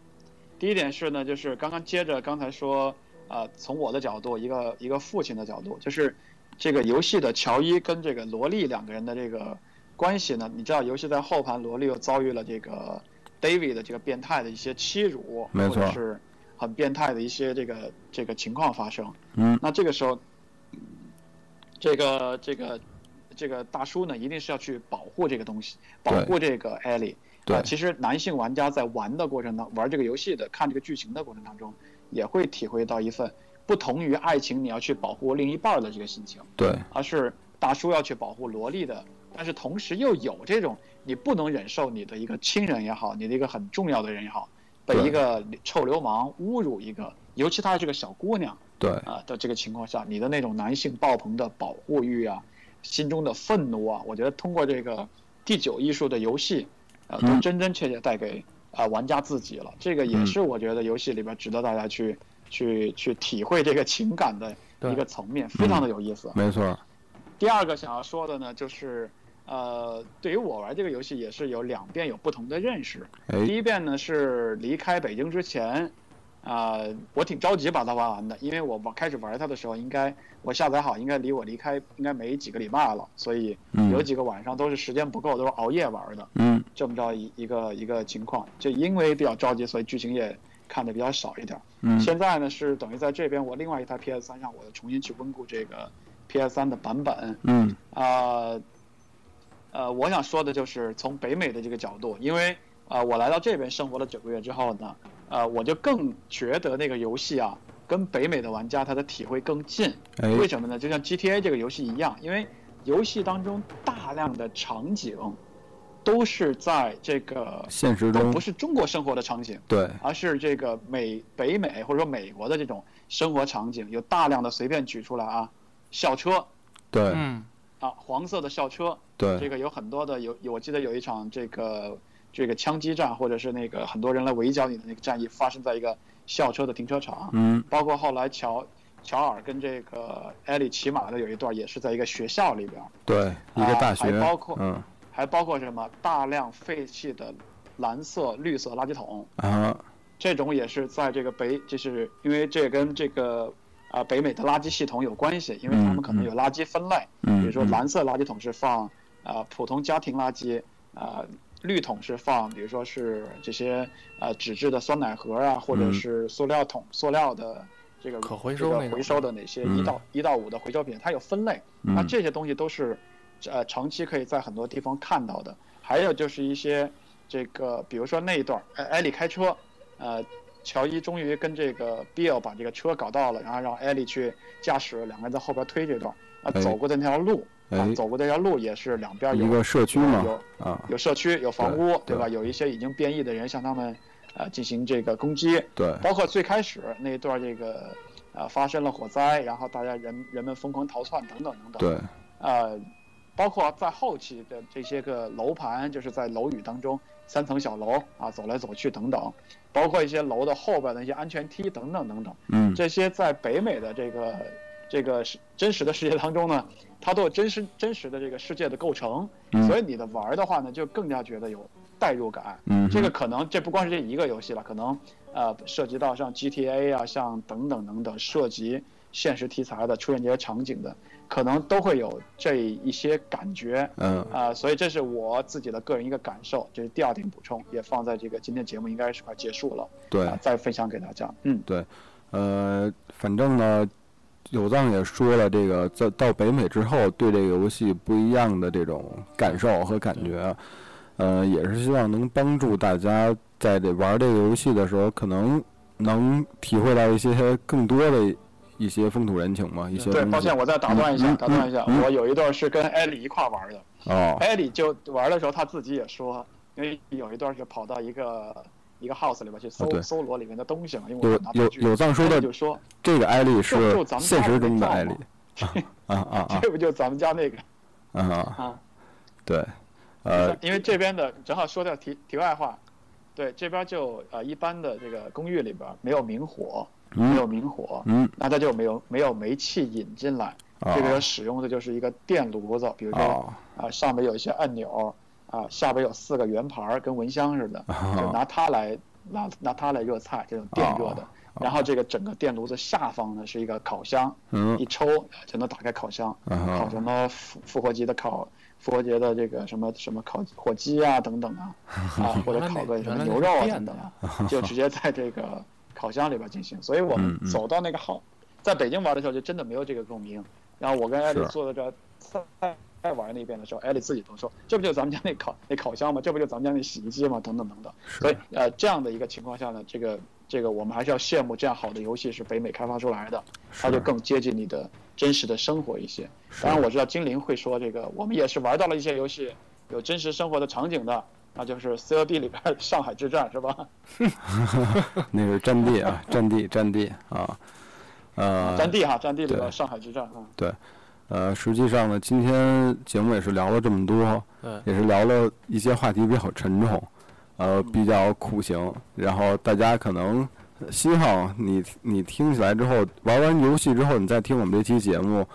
第一点是呢，就是刚刚接着刚才说，呃，从我的角度，一个一个父亲的角度，就是这个游戏的乔伊跟这个萝莉两个人的这个关系呢，你知道游戏在后盘，萝莉又遭遇了这个 David 的这个变态的一些欺辱，没错是很变态的一些这个这个情况发生。嗯那这个时候，这个这个这个大叔呢，一定是要去保护这个东西，保护这个艾莉。对。啊，其实男性玩家在玩的过程当玩这个游戏的、看这个剧情的过程当中，也会体会到一份不同于爱情你要去保护另一半儿的这个心情，对，而是大叔要去保护萝莉的，但是同时又有这种你不能忍受你的一个亲人也好，你的一个很重要的人也好，被一个臭流氓侮辱一个，尤其她是个小姑娘。对，啊的这个情况下，你的那种男性爆棚的保护欲啊，心中的愤怒啊，我觉得通过这个第九艺术的游戏，呃，都嗯真真切切带给啊、玩家自己了。这个也嗯是我觉得游戏里边值得大家去去去体会这个情感的一个层面，非常的有意思。没错，第二个想要说的呢，就是呃，对于我玩这个游戏也是有两遍有不同的认识。第哎，一遍呢是离开北京之前，啊、我挺着急把它玩完的，因为我玩开始玩它的时候，应该我下载好，应该离我离开应该没几个礼拜了，所以嗯。有几个晚上都是时间不够，都是熬夜玩的，嗯。这么着一一个一个情况。就因为比较着急，所以剧情也看的比较少一点。嗯。现在呢是等于在这边我另外一台 PS 三上，我又重新去温故这个 PS 三的版本，嗯。啊，呃，我想说的就是从北美的这个角度，因为呃，我来到这边生活了九个月之后呢，呃，我就更觉得那个游戏啊，跟北美的玩家他的体会更近。哎，为什么呢？就像 GTA 这个游戏一样，因为游戏当中大量的场景都是在这个现实中。不是中国生活的场景，对，而是这个美北美或者说美国的这种生活场景，有大量的随便举出来啊，校车。对。嗯，啊，黄色的校车，对。这，个有很多的有有，我记得有一场这个这个枪击战，或者是那个很多人来围剿你的那个战役，发生在一个校车的停车场。嗯包括后来乔乔尔跟这个艾莉骑马的有一段，也是在一个学校里边，对，一个大学还包括，嗯还包括什么大量废弃的蓝色、绿色垃圾桶，啊，这种也是在这个北，就是因为这跟这个啊、北美的垃圾系统有关系，因为他们可能有垃圾分类。嗯，比如说嗯蓝色垃圾桶是放呃普通家庭垃圾，呃绿桶是放比如说是这些呃纸质的酸奶盒啊，或者嗯是塑料桶、塑料的这个可回收那个回收的哪些嗯一到一到五的回收品，它有分类。那嗯这些东西都是呃长期可以在很多地方看到的。还有就是一些这个，比如说那一段，艾艾莉开车，呃，乔伊终于跟这个 Bill 把这个车搞到了，然后让艾莉去驾驶，两个人在后边推这段，啊，哎走过的那条路，啊哎，走过这条路也是两边有一个社区嘛有，啊，有社区，有房屋，对对吧？有一些已经变异的人向他们呃进行这个攻击，对，包括最开始那一段这个呃发生了火灾，然后大家人人们疯狂逃窜等等等等，对，呃，包括在后期的这些个楼盘，就是在楼宇当中三层小楼啊走来走去等等，包括一些楼的后边的一些安全梯等等等等，嗯。这些在北美的这个这个是真实的世界当中呢，它都有真实真实的这个世界的构成，嗯所以你的玩儿的话呢，就更加觉得有代入感。嗯，这个可能这不光是这一个游戏了，可能呃涉及到像 GTA 啊，像等等等等涉及现实题材的出现这些场景的，可能都会有这一些感觉嗯啊、所以这是我自己的个人一个感受，这是第二点补充，也放在这个今天节目应该是快结束了，对啊，，再分享给大家。嗯，对呃，反正呢，有藏也说了，这个在到北美之后，对这个游戏不一样的这种感受和感觉，呃，也是希望能帮助大家在这玩这个游戏的时候，可能能体会到一些 更多的一些风土人情嘛，一些对，抱歉，我再打断一下，打断一下，嗯我有一段是跟艾莉一块玩的，哦，艾莉就玩的时候，她自己也说，因为有一段是跑到一个一个 house 里边去搜、啊搜罗里面的东西嘛，因为有有有藏书的就说。这个艾丽是现实中的那个艾丽，啊啊啊这不就咱们家那个啊啊，啊？对，呃，因为这边的正好说掉题题外话，对这边就呃一般的这个公寓里边没有明火，没有嗯明火，嗯那它就没有没有煤气引进来，啊。这个使用的就是一个电炉子，比如说哦啊上面有一些按钮啊，下边有四个圆盘儿跟蚊香似的，就拿它来拿拿它来热菜，这种电热的。然后这个整个电炉子下方呢是一个烤箱，嗯。一抽就能打开烤箱，啊烤什么复复活节的烤复活节的这个什么什么烤火鸡啊等等啊，啊或者烤个什么牛肉啊等等啊，就直接在这个烤箱里边进行，所以我们走到那个号，在北京玩的时候就真的没有这个共鸣。然后我跟艾丽坐在这儿再再玩那边的时候，艾丽自己都说，这不就咱们家那烤 那烤箱吗？这不就咱们家那洗衣机吗？等等等等。所以呃，这样的一个情况下呢，这个这个我们还是要羡慕这样好的游戏是北美开发出来的，它就更接近你的真实的生活一些。当然我知道精灵会说这个，我们也是玩到了一些游戏有真实生活的场景的，那就是 COD 里边的上海之战是吧？那是战地啊，战地战地啊，呃，战地哈，战地里对边上海之战啊。呃，实际上呢，今天节目也是聊了这么多，也是聊了一些话题比较沉重，呃，比较苦行，然后大家可能希望你你听起来之后，玩完游戏之后，你再听我们这期节目，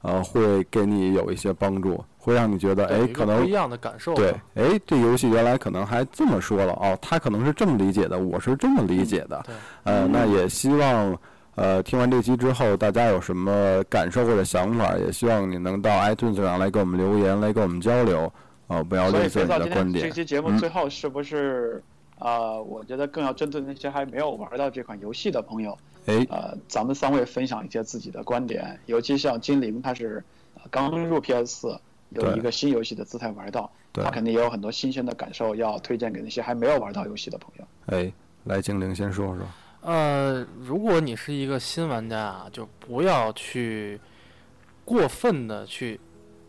呃，会给你有一些帮助，会让你觉得，哎，可能不一样的感受。对，哎，这游戏原来可能还这么说了哦，他可能是这么理解的，我是这么理解的，对，呃，那也希望。呃，听完这期之后，大家有什么感受或者想法，也希望你能到 iTunes 上来给我们留言，来跟我们交流。哦，不要吝啬你的观点天这。期节目嗯最后是不是呃，我觉得更要针对那些还没有玩到这款游戏的朋友，哎，呃，咱们三位分享一些自己的观点，尤其像精灵，他是呃刚入 PS 四，有一个新游戏的姿态玩到，对他肯定也有很多新鲜的感受要推荐给那些还没有玩到游戏的朋友。哎，来精灵先说说。呃，如果你是一个新玩家啊，就不要去过分的去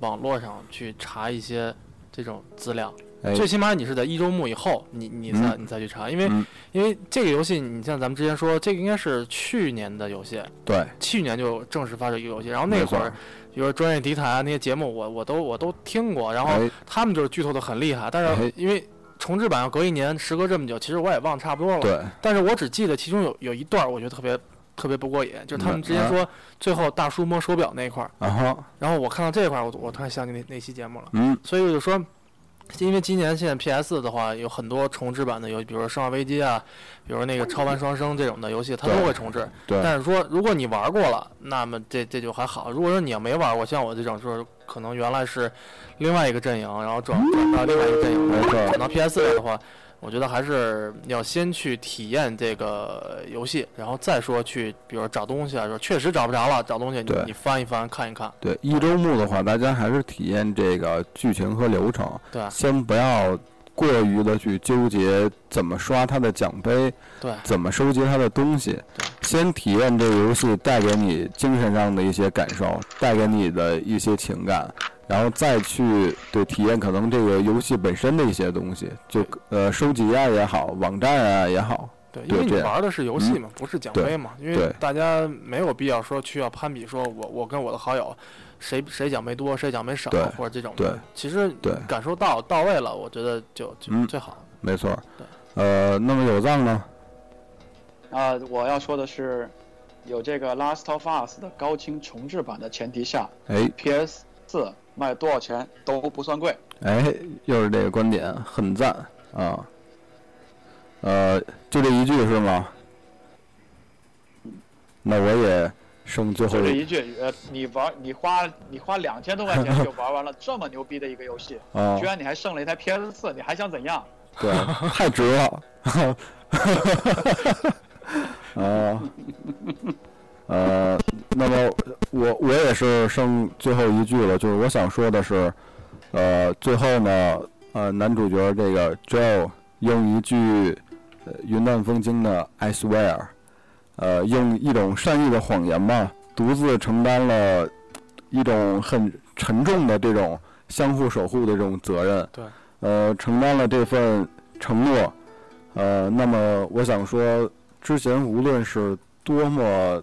网络上去查一些这种资料，哎，最起码你是在一周目以后，你你再、嗯你再去查，因为、嗯因为这个游戏，你像咱们之前说，这个应该是去年的游戏，对，去年就正式发售一个游戏，然后那会儿，比如说专业敌台啊那些节目我，我都我都听过，然后哎，他们就是剧透的很厉害，但哎是因为重置版要隔一年，时隔这么久，其实我也忘差不多了。对，但是我只记得其中有有一段，我觉得特别特别不过瘾，就是他们之前说最后大叔摸手表那一块儿，然后我看到这块儿，我我突然想起那那期节目了，嗯，所以我就说。因为今年现在 PS 的话有很多重置版的游戏，比如说《生化危机》啊，比如说那个《超凡双生》这种的游戏，它都会重置。对，但是说，如果你玩过了，那么这这就还好。如果说你要没玩过，像我这种，就是可能原来是另外一个阵营，然后转转到另外一个阵营，没错。转到 PS 这的话，我觉得还是要先去体验这个游戏，然后再说去，比如说找东西啊，说确实找不着了，找东西你你翻一翻看一看，对，一周目的话，大家还是体验这个剧情和流程，对。先不要过于的去纠结怎么刷他的奖杯，对。怎么收集他的东西，先体验这个游戏带给你精神上的一些感受，带给你的一些情感，然后再去对体验可能这个游戏本身的一些东西，就呃收集啊也好，网站啊也好，对，因为你玩的是游戏嘛，不是奖杯嘛，因为大家没有必要说去要攀比，说我我跟我的好友谁谁奖没多，谁奖没少，或者这种。对其实对感受到到位了，我觉得就就嗯最好。没错对。呃，那么有藏呢？啊、我要说的是，有这个《Last of Us》的高清重制版的前提下哎，PS 四卖多少钱都不算贵。哎，又是这个观点，很赞啊。呃，就这一句是吗？那我也剩最后一就这一句，呃，你玩你花你花两千多块钱 就玩完了这么牛逼的一个游戏，啊居，然你还剩了一台 PS 四，你还想怎样？对，太值了。啊，呃，那么我我也是剩最后一句了，就是我想说的是，呃，最后呢，呃，男主角这个 Joe 用一句呃云淡风轻的 I swear，呃，用一种善意的谎言吧，独自承担了一种很沉重的这种相互守护的这种责任。对。呃，承担了这份承诺，呃，那么我想说，之前无论是多么，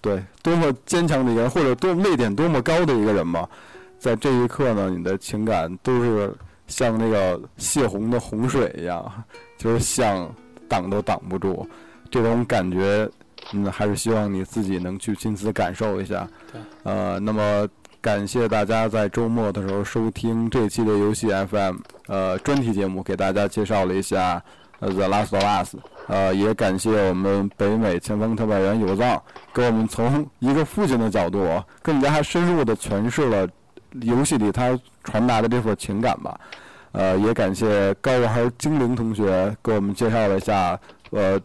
对，多么坚强的一个人，或者多泪点多么高的一个人吧，在这一刻呢，你的情感都是像那个泄洪的洪水一样，就是想挡都挡不住，这种感觉，嗯，还是希望你自己能去亲自感受一下。对。呃，那么感谢大家在周末的时候收听这期的游戏 FM 呃专题节目，给大家介绍了一下呃 The Last of Us，呃，也感谢我们北美前方特派员有藏，给我们从一个父亲的角度，更加深入的诠释了游戏里他传达的这份情感吧。呃，也感谢高玩精灵同学给我们介绍了一下，呃，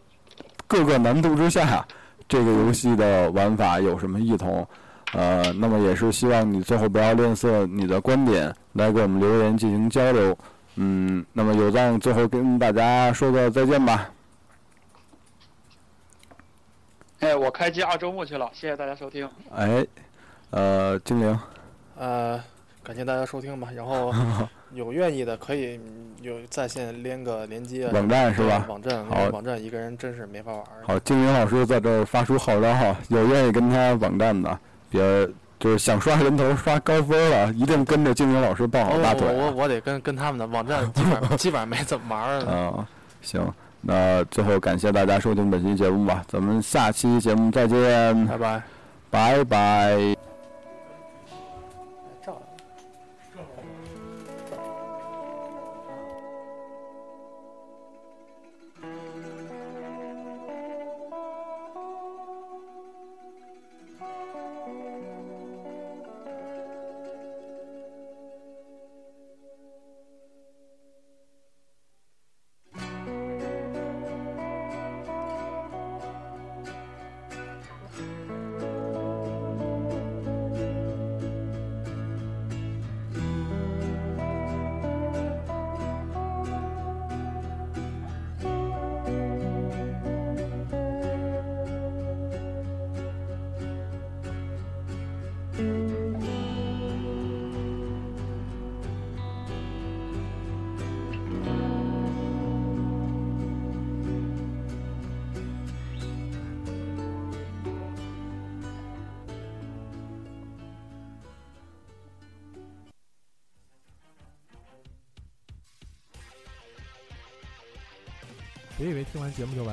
各个难度之下，这个游戏的玩法有什么异同？呃，那么也是希望你最后不要吝啬你的观点，来给我们留言进行交流。嗯，那么有藏最后跟大家说个再见吧。哎，我开机二周目去了，谢谢大家收听。哎，呃，精灵，呃，感谢大家收听吧。然后 有愿意的可以嗯有在线连个连接啊网站是吧网站，因好网站一个人真是没法玩儿。好，精灵老师在这儿发出号召哈，有愿意跟他网站的，别就是想刷人头、刷高分了，一定跟着精灵老师抱好我大腿啊。我我我得跟跟他们的网站基本上 基本上没怎么玩儿呢。啊，行，那最后感谢大家收听本期节目吧，咱们下期节目再见，拜拜。拜拜。